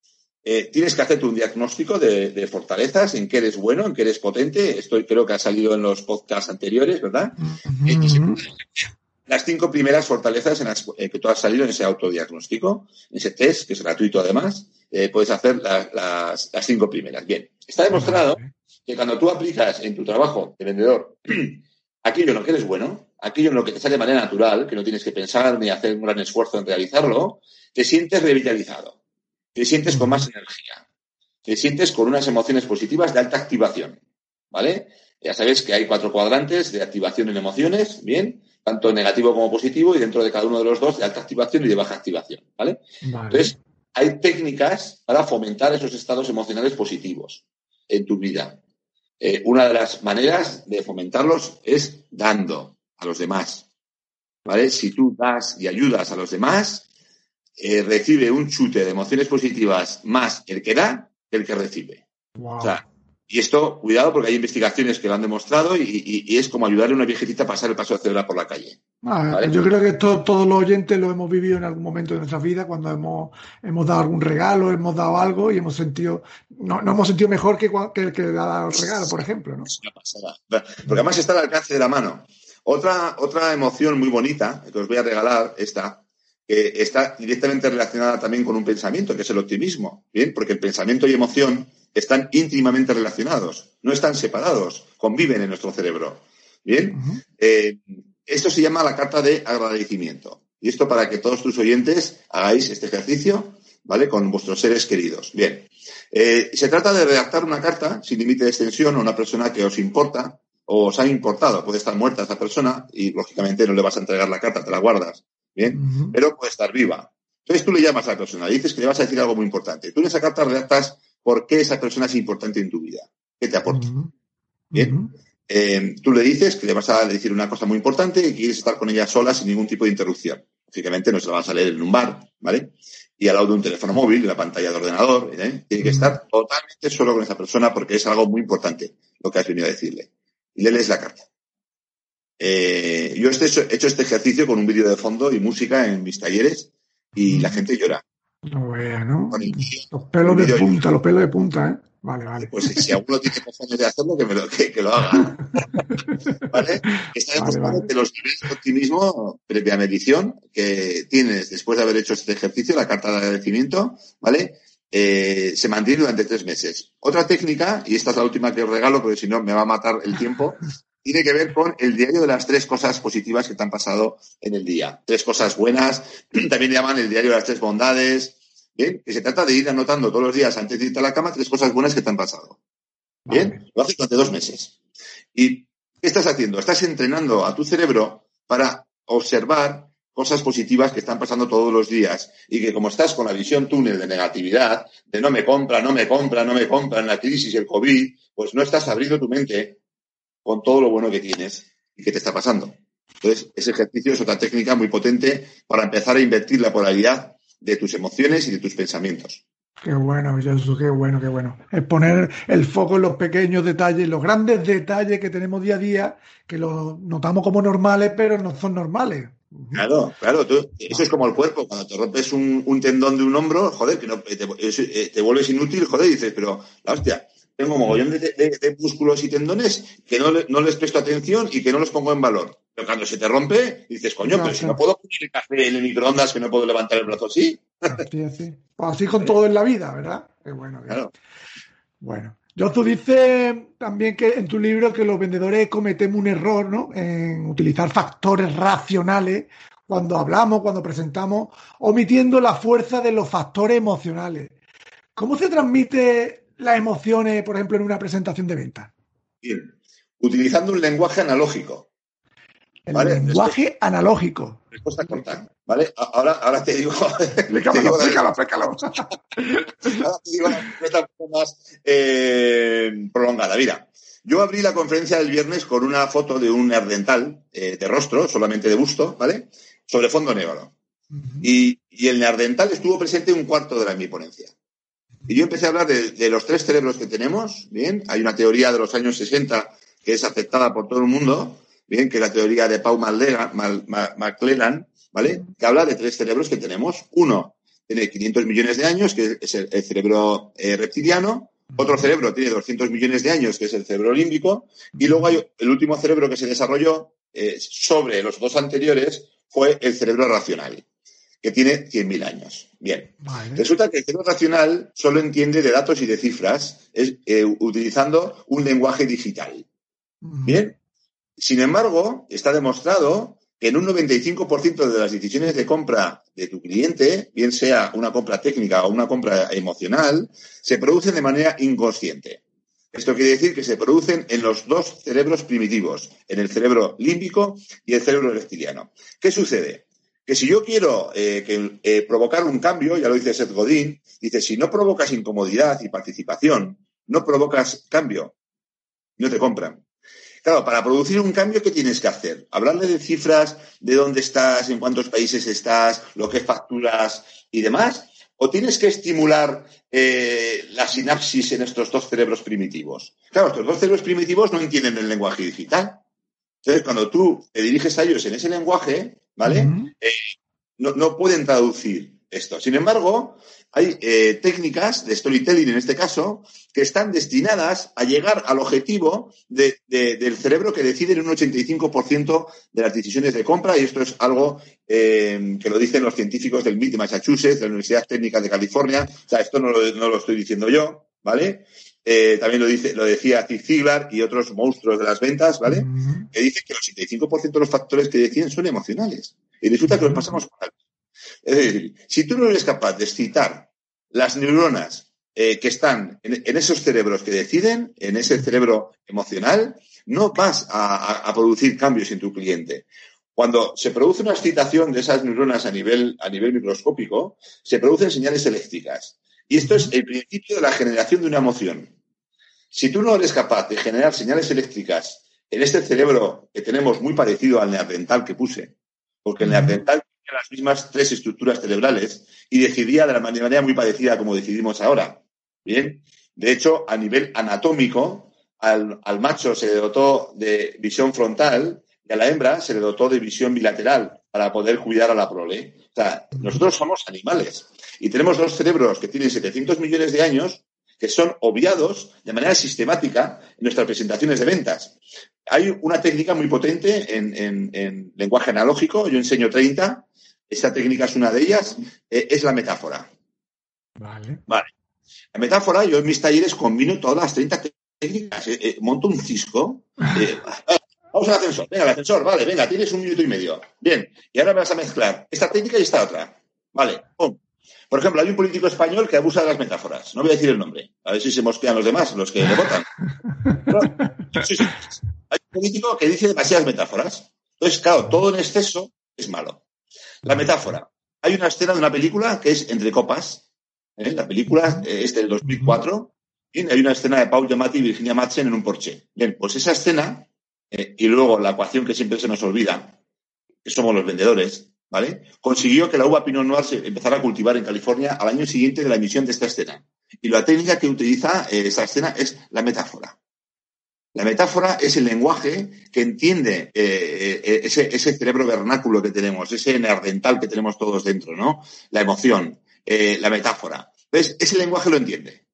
eh, tienes que hacerte un diagnóstico de, fortalezas, en qué eres bueno, en qué eres potente. Esto creo que ha salido en los podcasts anteriores, ¿verdad? las cinco primeras fortalezas en las eh, que tú has salido en ese autodiagnóstico, en ese test, que es gratuito además, eh, puedes hacer las, cinco primeras. Bien, está demostrado que cuando tú aplicas en tu trabajo de vendedor <clears throat> aquello en lo que eres bueno, aquello en lo que te sale de manera natural, que no tienes que pensar ni hacer un gran esfuerzo en realizarlo, te sientes revitalizado, te sientes con más energía, te sientes con unas emociones positivas de alta activación, ¿vale? Ya sabes que hay cuatro cuadrantes de activación en emociones, ¿bien? Tanto negativo como positivo, y dentro de cada uno de los dos de alta activación y de baja activación, ¿vale? Entonces, hay técnicas para fomentar esos estados emocionales positivos en tu vida. Eh, una de las maneras de fomentarlos es dando a los demás. ¿Vale? Si tú das y ayudas a los demás, eh, recibe un chute de emociones positivas más el que da que el que recibe. y esto, cuidado, porque hay investigaciones que lo han demostrado y, es como ayudarle a una viejecita a pasar el paso de cebra por la calle. Ah, yo creo que todos los oyentes lo hemos vivido en algún momento de nuestra vida, cuando hemos, hemos dado algún regalo, hemos dado algo y hemos sentido, no, no hemos sentido mejor que, que el que da dado el regalo, por ejemplo. ¿no? Porque además está al alcance de la mano. Otra, otra emoción muy bonita que os voy a regalar, esta, que está directamente relacionada también con un pensamiento, que es el optimismo. Bien, porque el pensamiento y emoción están íntimamente relacionados, no están separados, conviven en nuestro cerebro. Bien, eh, esto se llama la carta de agradecimiento. Y esto para que todos tus oyentes hagáis este ejercicio, ¿vale? Con vuestros seres queridos. Bien. Eh, se trata de redactar una carta sin límite de extensión a una persona que os importa o os ha importado. Puede estar muerta esa persona y, lógicamente, no le vas a entregar la carta, te la guardas. Bien, pero puede estar viva. Entonces tú le llamas a la persona, le dices que le vas a decir algo muy importante. Tú en esa carta redactas por qué esa persona es importante en tu vida, qué te aporta. Bien, eh, tú le dices que le vas a decir una cosa muy importante y quieres estar con ella sola sin ningún tipo de interrupción. Lógicamente no se la vas a leer en un bar, ¿vale? Y al lado de un teléfono móvil, de la pantalla de ordenador, ¿eh? tiene que estar totalmente solo con esa persona porque es algo muy importante lo que has venido a decirle y le lees la carta. Eh, yo este, he hecho este ejercicio con un vídeo de fondo y música en mis talleres y la gente llora. Bueno, los pelos de punta, los pelos de punta, ¿eh? Vale, vale. Pues si alguno tiene cojones de hacerlo, que, me lo, que, lo haga. <laughs> ¿Vale? Está demostrando que los niveles de optimismo previa medición que tienes después de haber hecho este ejercicio, la carta de agradecimiento, ¿vale? Eh, se mantiene durante tres meses. Otra técnica, y esta es la última que os regalo, porque si no me va a matar el tiempo, <laughs> tiene que ver con el diario de las tres cosas positivas que te han pasado en el día. Tres cosas buenas, <clears throat> también llaman el diario de las tres bondades. Bien, que se trata de ir anotando todos los días antes de irte a la cama tres cosas buenas que te han pasado. Bien, lo haces durante dos meses. ¿Y qué estás haciendo? Estás entrenando a tu cerebro para observar cosas positivas que están pasando todos los días y que como estás con la visión túnel de negatividad, de no me compra, no me compra, no me compra en la crisis el COVID, pues no estás abriendo tu mente con todo lo bueno que tienes y que te está pasando. Entonces, ese ejercicio es otra técnica muy potente para empezar a invertir la polaridad de tus emociones y de tus pensamientos. Qué bueno, Jesús, qué bueno, qué bueno. Es poner el foco en los pequeños detalles, los grandes detalles que tenemos día a día, que los notamos como normales, pero no son normales. Claro, claro, eso es como el cuerpo, cuando te rompes un, tendón de un hombro, joder, que no, te, eh, te, vuelves inútil, joder, y dices, pero la hostia, tengo mogollón de, de, músculos y tendones que no, no, les presto atención y que no los pongo en valor. Pero cuando se te rompe, dices, coño, pero si no puedo poner el café en el microondas que no puedo levantar el brazo así. Así, así. Pues así con todo en la vida, ¿verdad? Qué bueno. Claro. Bueno. Tú dices también que en tu libro que los vendedores cometemos un error ¿no? en utilizar factores racionales cuando hablamos, cuando presentamos, omitiendo la fuerza de los factores emocionales. ¿Cómo se transmite las emociones, por ejemplo, en una presentación de venta? Bien, utilizando un lenguaje analógico. El lenguaje analógico. Respuesta corta. ¿Vale? Ahora, ahora te digo. <laughs> Explícalo, explícalo. <laughs> ahora te digo la respuesta más eh, prolongada. Mira, yo abrí la conferencia del viernes con una foto de un neardental eh, de rostro, solamente de busto, ¿vale? Sobre fondo negro. y, y, el neardental estuvo presente un cuarto de la mi ponencia. Y yo empecé a hablar de, los tres cerebros que tenemos, ¿bien? Hay una teoría de los años 60 que es aceptada por todo el mundo, ¿bien? Que es la teoría de Paul McClellan, ¿vale? Que habla de tres cerebros que tenemos. Uno tiene 500 millones de años, que es el, cerebro eh, reptiliano. Otro cerebro tiene 200 millones de años, que es el cerebro límbico. Y luego hay el último cerebro que se desarrolló eh, sobre los dos anteriores fue el cerebro racional, que tiene 100.000 años. Bien. Resulta que el cerebro racional solo entiende de datos y de cifras eh, utilizando un lenguaje digital. Bien. Sin embargo, está demostrado que en un 95% de las decisiones de compra de tu cliente, bien sea una compra técnica o una compra emocional, se producen de manera inconsciente. Esto quiere decir que se producen en los dos cerebros primitivos, en el cerebro límbico y el cerebro reptiliano. ¿Qué sucede? Que si yo quiero eh, eh, provocar un cambio, ya lo dice Seth Godin, dice, si no provocas incomodidad y participación, no provocas cambio, no te compran. Claro, para producir un cambio, ¿qué tienes que hacer? Hablarle de cifras, de dónde estás, en cuántos países estás, lo que facturas y demás, o tienes que estimular eh, la sinapsis en estos dos cerebros primitivos. Claro, estos dos cerebros primitivos no entienden el lenguaje digital. Entonces, cuando tú te diriges a ellos en ese lenguaje, ¿vale? Eh, no, no, pueden traducir esto. Sin embargo, hay eh, técnicas de storytelling en este caso que están destinadas a llegar al objetivo del cerebro que decide en un 85% de las decisiones de compra y esto es algo eh, que lo dicen los científicos del MIT de Massachusetts, de la Universidad Técnica de California. O sea, esto no lo, estoy diciendo yo, ¿vale? Eh, también lo, dice, lo decía Zig Ziglar y otros monstruos de las ventas, ¿vale? Que dicen que el 85% de los factores que deciden son emocionales. Y resulta que los pasamos por alto. Es decir, si tú no eres capaz de excitar las neuronas eh, que están en, esos cerebros que deciden, en ese cerebro emocional, no vas a, producir cambios en tu cliente. Cuando se produce una excitación de esas neuronas a nivel, a nivel microscópico, se producen señales eléctricas. Y esto es el principio de la generación de una emoción. Si tú no eres capaz de generar señales eléctricas en este cerebro que tenemos muy parecido al neandertal que puse, porque el neandertal las mismas tres estructuras cerebrales y decidía de la manera muy parecida como decidimos ahora. Bien, de hecho, a nivel anatómico, al, macho se le dotó de visión frontal y a la hembra se le dotó de visión bilateral para poder cuidar a la prole. O sea, nosotros somos animales y tenemos dos cerebros que tienen 700 millones de años que son obviados de manera sistemática en nuestras presentaciones de ventas. Hay una técnica muy potente en, en lenguaje analógico, yo enseño 30, esta técnica es una de ellas, eh, es la metáfora. Vale. Vale. La metáfora, yo en mis talleres combino todas las 30 técnicas, eh, eh, monto un cisco. <laughs> vamos al ascensor, venga, el ascensor, vale, venga, tienes un minuto y medio. Bien, y ahora me vas a mezclar esta técnica y esta otra. Vale, Por ejemplo, hay un político español que abusa de las metáforas. No voy a decir el nombre. A ver si se mosquean los demás, los que le votan. <laughs> Hay un político que dice demasiadas metáforas. Entonces, claro, todo en exceso es malo. La metáfora. Hay una escena de una película que es Entre Copas. ¿eh? La película es del 2004. hay una escena de Paul Giamatti y Virginia Madsen en un porche. Bien, pues esa escena eh, y luego la ecuación que siempre se nos olvida, que somos los vendedores, ¿vale? Consiguió que la uva Pinot Noir se empezara a cultivar en California al año siguiente de la emisión de esta escena. Y la técnica que utiliza eh, esa escena es la metáfora. La metáfora es el lenguaje que entiende eh, eh, ese, cerebro vernáculo que tenemos, ese nerdental que tenemos todos dentro, ¿no? La emoción, la metáfora. Entonces, ese lenguaje lo entiende.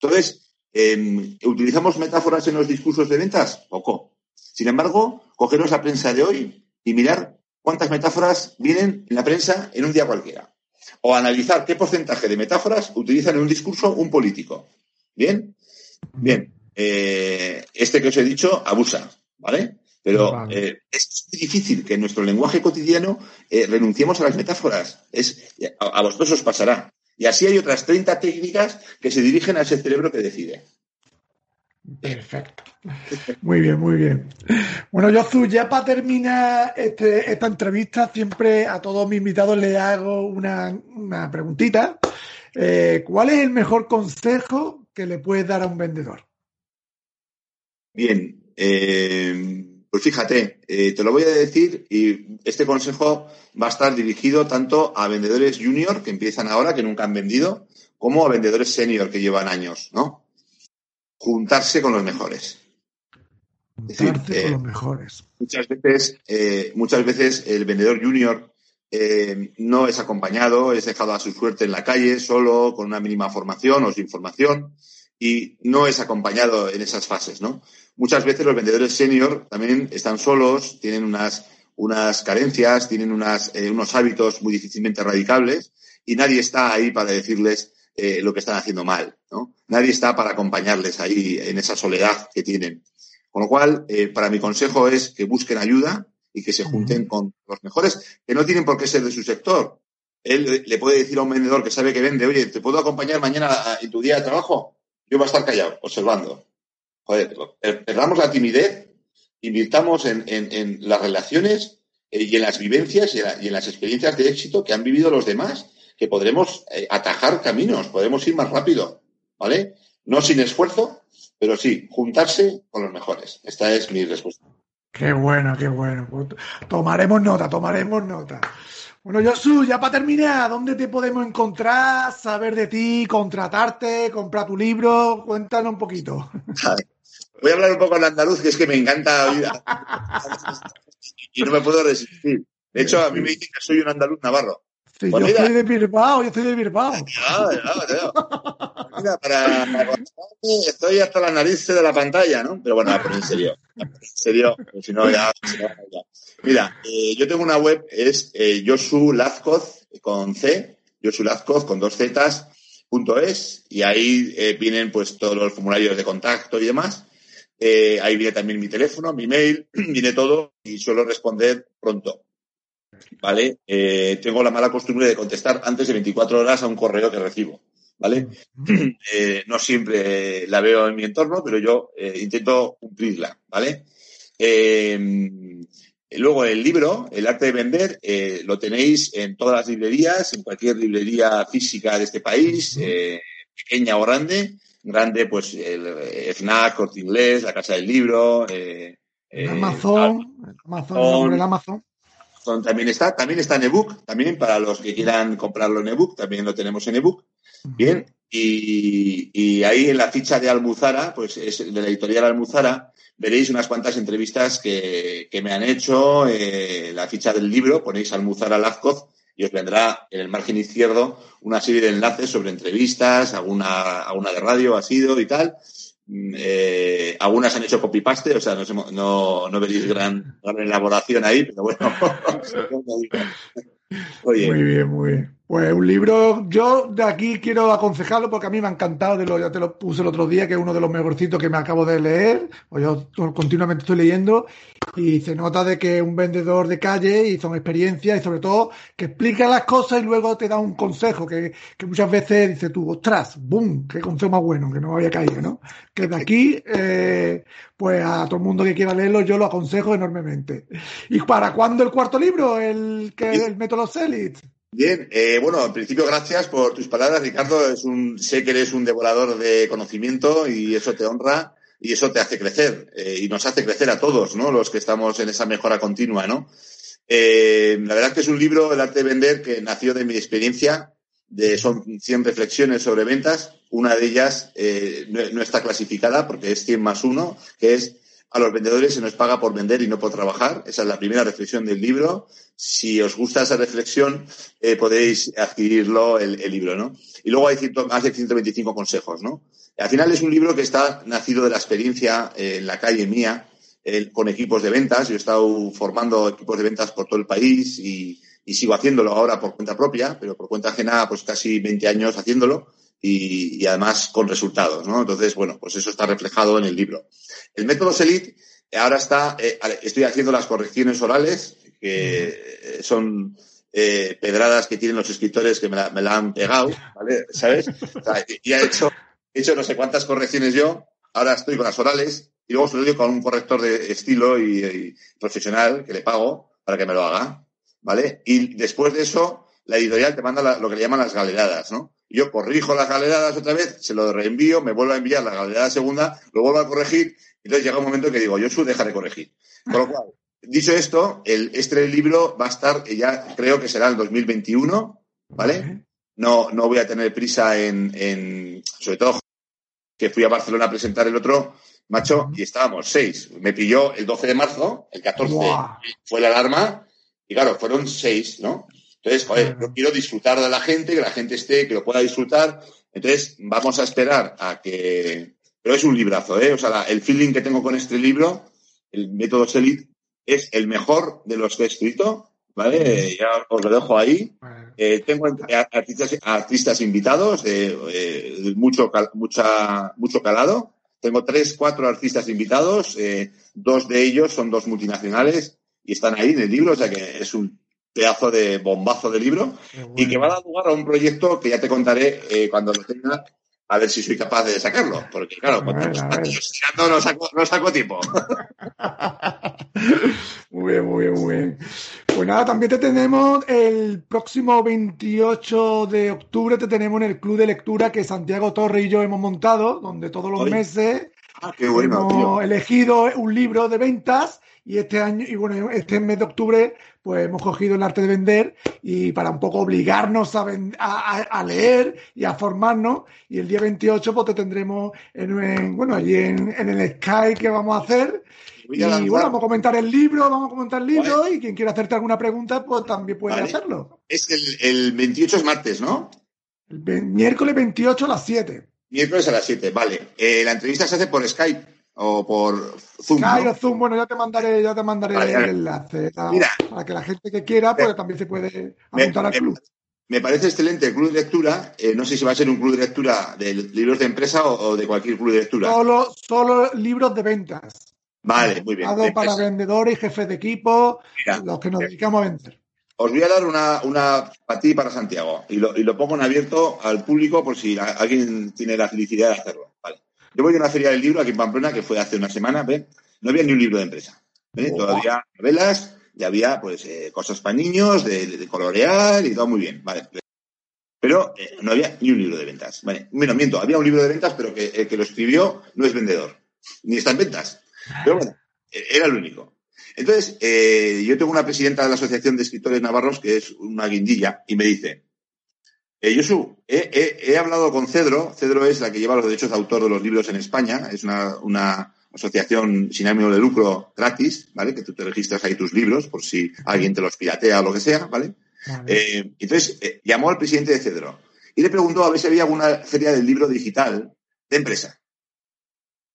Entonces, em, ¿utilizamos metáforas en los discursos de ventas? Poco. Sin embargo, cogeros la prensa de hoy y mirar cuántas metáforas vienen en la prensa en un día cualquiera. O analizar qué porcentaje de metáforas utilizan en un discurso un político. ¿Bien? Bien. Eh, este que os he dicho abusa, ¿vale? Pero eh, es difícil que en nuestro lenguaje cotidiano eh, renunciemos a las metáforas. Es, a, vosotros os pasará. Y así hay otras 30 técnicas que se dirigen a ese cerebro que decide. Perfecto. Muy bien, muy bien. Bueno, Yozu, ya para terminar este, esta entrevista, siempre a todos mis invitados les hago una, una preguntita. ¿Cuál es el mejor consejo que le puedes dar a un vendedor? Bien, eh, pues fíjate, eh, te lo voy a decir y este consejo va a estar dirigido tanto a vendedores junior que empiezan ahora, que nunca han vendido, como a vendedores senior que llevan años, ¿no? Juntarse con los mejores. Juntarse con los mejores. Muchas veces, muchas veces el vendedor junior no es acompañado, es dejado a su suerte en la calle, solo, con una mínima formación o sin formación, y no es acompañado en esas fases, ¿no? Muchas veces los vendedores senior también están solos, tienen unas, unas carencias, tienen unas, eh, unos hábitos muy difícilmente radicables y nadie está ahí para decirles eh, lo que están haciendo mal, ¿no? Nadie está para acompañarles ahí en esa soledad que tienen. Con lo cual, eh, para mi consejo es que busquen ayuda y que se junten con los mejores, que no tienen por qué ser de su sector. Él le puede decir a un vendedor que sabe que vende, oye, ¿te puedo acompañar mañana en tu día de trabajo? Yo voy a estar callado, observando. Joder, perdamos la timidez, invirtamos en, en, las relaciones eh, y en las vivencias y en, las experiencias de éxito que han vivido los demás, que podremos eh, atajar caminos, podemos ir más rápido, ¿vale? No sin esfuerzo, pero sí, juntarse con los mejores. Esta es mi respuesta. Qué bueno, qué bueno. Pues tomaremos nota, tomaremos nota. Bueno, Josu, ya para terminar, ¿dónde te podemos encontrar, saber de ti, contratarte, comprar tu libro? Cuéntanos un poquito. Voy a hablar un poco en andaluz, que es que me encanta oír. <laughs> y no me puedo resistir. De hecho, a mí me dicen que soy un andaluz navarro. Sí, pues yo estoy de Bilbao, yo estoy de Bilbao. Mira, para, estoy hasta la nariz de la pantalla, ¿no? Pero bueno, pero en serio. En serio, si no ya. Mira, eh, yo tengo una web, es eh, Josu Lazcoz con C, Josu Lazcoz con dos Zetas, punto es, y ahí eh, vienen pues todos los formularios de contacto y demás. Eh, ahí viene también mi teléfono, mi mail, <clears throat> viene todo y suelo responder pronto. ¿Vale? Eh, tengo la mala costumbre de contestar antes de 24 horas a un correo que recibo. ¿Vale? <clears throat> Eh, no siempre la veo en mi entorno, pero yo intento cumplirla. ¿Vale? luego el libro, El arte de vender, lo tenéis en todas las librerías, en cualquier librería física de este país, pequeña o grande grande, pues el FNAC, Corte Inglés, la Casa del Libro, eh, eh Amazon, Amazon, el Amazon. También está, también está en ebook, también para los que quieran comprarlo en ebook, también lo tenemos en ebook. Bien, y, y, ahí en la ficha de Almuzara, pues es de la editorial Almuzara, veréis unas cuantas entrevistas que, que me han hecho, eh, la ficha del libro, ponéis Almuzara Lazcoz y os vendrá en el margen izquierdo una serie de enlaces sobre entrevistas, alguna, alguna de radio ha sido y tal. Mm, eh, algunas han hecho copy-paste, o sea, no, no, no veréis gran, gran elaboración ahí, pero bueno. <laughs> <laughs> Muy bien, muy bien. Pues un libro, yo de aquí quiero aconsejarlo porque a mí me ha encantado, de lo, ya te lo puse el otro día, que es uno de los mejorcitos que me acabo de leer, pues yo continuamente estoy leyendo y se nota de que es un vendedor de calle y son experiencias y sobre todo que explica las cosas y luego te da un consejo que, que muchas veces dices tú, ostras, boom, qué consejo más bueno, que no me había caído, ¿no? Que de aquí, eh, pues a todo el mundo que quiera leerlo yo lo aconsejo enormemente. ¿Y para cuándo el cuarto libro, el, que, el método Celit? Bien, eh, bueno, en principio gracias por tus palabras, Ricardo. Es un, sé que eres un devorador de conocimiento y eso te honra y eso te hace crecer eh, y nos hace crecer a todos, ¿no? Los que estamos en esa mejora continua, ¿no? Eh, la verdad que es un libro, El arte de vender, que nació de mi experiencia. De, son 100 reflexiones sobre ventas. Una de ellas no, no, está clasificada porque es 100 más 1, que es a los vendedores se nos paga por vender y no por trabajar. Esa es la primera reflexión del libro. Si os gusta esa reflexión, eh, podéis adquirirlo el, libro, ¿no? Y luego hay más de 125 consejos, ¿no? Al final es un libro que está nacido de la experiencia eh, en la calle mía, con equipos de ventas. Yo he estado formando equipos de ventas por todo el país y, y sigo haciéndolo ahora por cuenta propia, pero por cuenta ajena, pues casi 20 años haciéndolo y, además con resultados, ¿no? Entonces, bueno, pues eso está reflejado en el libro. El método SELIT ahora está, eh, estoy haciendo las correcciones orales, que son eh, pedradas que tienen los escritores que me la, han pegado, ¿vale? ¿Sabes? y he hecho, he hecho no sé cuántas correcciones yo, ahora estoy con las orales y luego se lo digo con un corrector de estilo y, profesional que le pago para que me lo haga, ¿vale? Y después de eso, la editorial te manda lo que le llaman las galeradas, ¿no? yo corrijo las galeradas otra vez, se lo reenvío, me vuelvo a enviar la galerada segunda, lo vuelvo a corregir, y entonces llega un momento que digo, Josu, deja de corregir. Con lo cual, dicho esto, el, este libro va a estar, ya creo que será el 2021, ¿vale? no, no voy a tener prisa en, en, sobre todo que fui a Barcelona a presentar el otro, macho, y estábamos seis. Me pilló el 12 de marzo, el 14 fue la alarma, y claro, fueron seis, ¿no? Entonces, joder, yo quiero disfrutar de la gente, que la gente esté, que lo pueda disfrutar. Entonces, vamos a esperar a que. Pero es un librazo, ¿eh? O sea, el feeling que tengo con este libro, el método Selit, es el mejor de los que he escrito, ¿vale? Ya os lo dejo ahí. Eh, tengo artistas, artistas invitados de mucho, mucha, mucho calado. Tengo tres, cuatro artistas invitados. Eh, dos de ellos son dos multinacionales y están ahí en el libro, o sea que es un pedazo de bombazo de libro y que va a dar lugar a un proyecto que ya te contaré eh, cuando lo tenga a ver si soy capaz de sacarlo. Porque, claro, cuando no saco, no saco tiempo. <laughs> muy bien, muy bien, muy bien. Pues nada, también te tenemos el próximo 28 de octubre, te tenemos en el club de lectura que Santiago Torre y yo hemos montado, donde todos los meses ah, hemos elegido un libro de ventas y este año, y bueno, este mes de octubre, pues hemos cogido el arte de vender y para un poco obligarnos a, a, leer y a formarnos. Y el día 28, pues te tendremos en, bueno, allí en, el Sky que vamos a hacer. Y bueno, vamos a comentar el libro, vamos a comentar el libro y quien quiera hacerte alguna pregunta, pues también puede hacerlo. Es el, el 28 es martes, ¿no? El miércoles 28 a las 7. Miércoles a las 7, vale. Eh, la entrevista se hace por Skype o por Zoom. Zoom, bueno, ya te mandaré, ya te mandaré el enlace para que la gente que quiera, pues también se puede apuntar al club. Me parece excelente el club de lectura. Eh, no sé si va a ser un club de lectura de libros de empresa o, de cualquier club de lectura. Solo, solo libros de ventas. Vale, muy bien. para vendedores y jefes de equipo, los que nos dedicamos a vender. Os voy a dar una, una para ti y para Santiago. Y lo, y lo pongo en abierto al público por si alguien tiene la felicidad de hacerlo. Yo voy a una feria del libro aquí en Pamplona, que fue hace una semana, ¿ves? No había ni un libro de empresa. Todavía novelas, ya había pues eh, cosas para niños, de, colorear y todo muy bien, ¿vale? Pero eh, no había ni un libro de ventas. Vale, bueno, miento, había un libro de ventas, pero que el que lo escribió no es vendedor, ni está en ventas. Pero bueno, e, era el único. Entonces, eh, yo tengo una presidenta de la Asociación de Escritores Navarros que es una guindilla y me dice, eh, Yosu, he, hablado con Cedro. Cedro es la que lleva los derechos de autor de los libros en España. Es una, asociación sin ánimo de lucro gratis, ¿vale? Que tú te registras ahí tus libros por si alguien te los piratea o lo que sea, ¿vale? Eh, entonces, eh, llamó al presidente de Cedro y le preguntó a ver si había alguna feria del libro digital de empresa.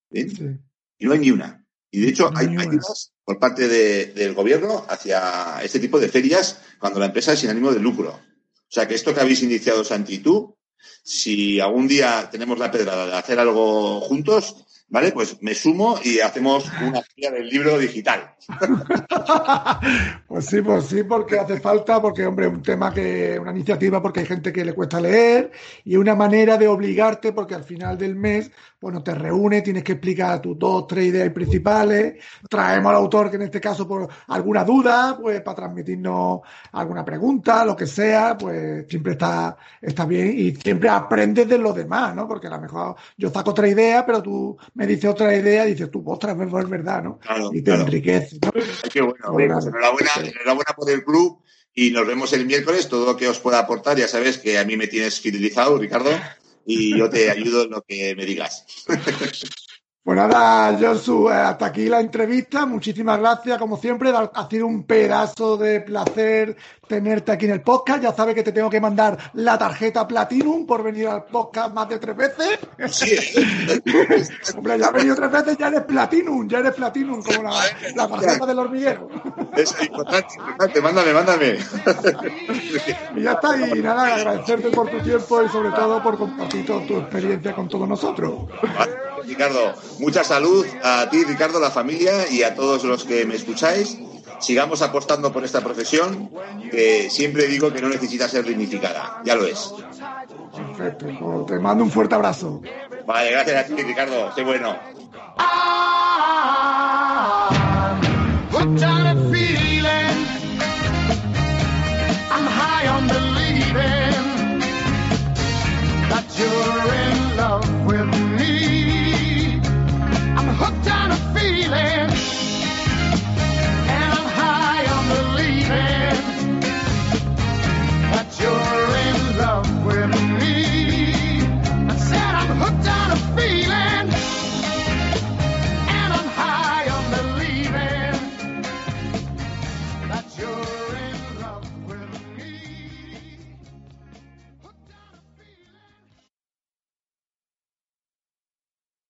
¿Bien? Y no hay ni una. Y de hecho, hay ayudas por parte del gobierno hacia este tipo de ferias cuando la empresa es sin ánimo de lucro. O sea que esto que habéis iniciado, Santi y tú, si algún día tenemos la pedrada de hacer algo juntos, ¿vale? Pues me sumo y hacemos una feria del libro digital. <laughs> pues sí, pues sí, porque hace falta, porque, hombre, un tema que, una iniciativa porque hay gente que le cuesta leer y una manera de obligarte, porque al final del mes, bueno, te reúne, tienes que explicar tus dos, tres ideas principales, traemos al autor que en este caso por alguna duda, pues para transmitirnos alguna pregunta, lo que sea, pues siempre está, está bien y siempre aprendes de los demás, ¿no? Porque a lo mejor yo saco otra idea, pero tú me dice otra idea y dices tú, ostras, es verdad, ¿no? y te enriquece. Qué bueno, pues enhorabuena, enhorabuena por el club y nos vemos el miércoles. Todo lo que os pueda aportar, ya sabes que a mí me tienes fidelizado, Ricardo, y yo te ayudo en lo que me digas. <laughs> Pues nada, Josu, eh, hasta aquí la entrevista. Muchísimas gracias, como siempre. Ha sido un pedazo de placer tenerte aquí en el podcast. Ya sabes que te tengo que mandar la tarjeta Platinum por venir al podcast más de tres veces. Sí. <laughs> Hombre, ya has venido tres veces, ya eres Platinum, ya eres Platinum, como la, la tarjeta del hormiguero. Es importante, importante. Mándame, mándame. Y ya está. Y nada, agradecerte por tu tiempo y sobre todo por compartir toda tu experiencia con todos nosotros. Ricardo, Mucha salud a ti, Ricardo, la familia y a todos los que me escucháis. Sigamos apostando por esta profesión que siempre digo que no necesita ser dignificada. Ya lo es. Perfecto. Pues, te mando un fuerte abrazo. Vale, gracias a ti, Ricardo. Sé bueno. you're in love with hooked up.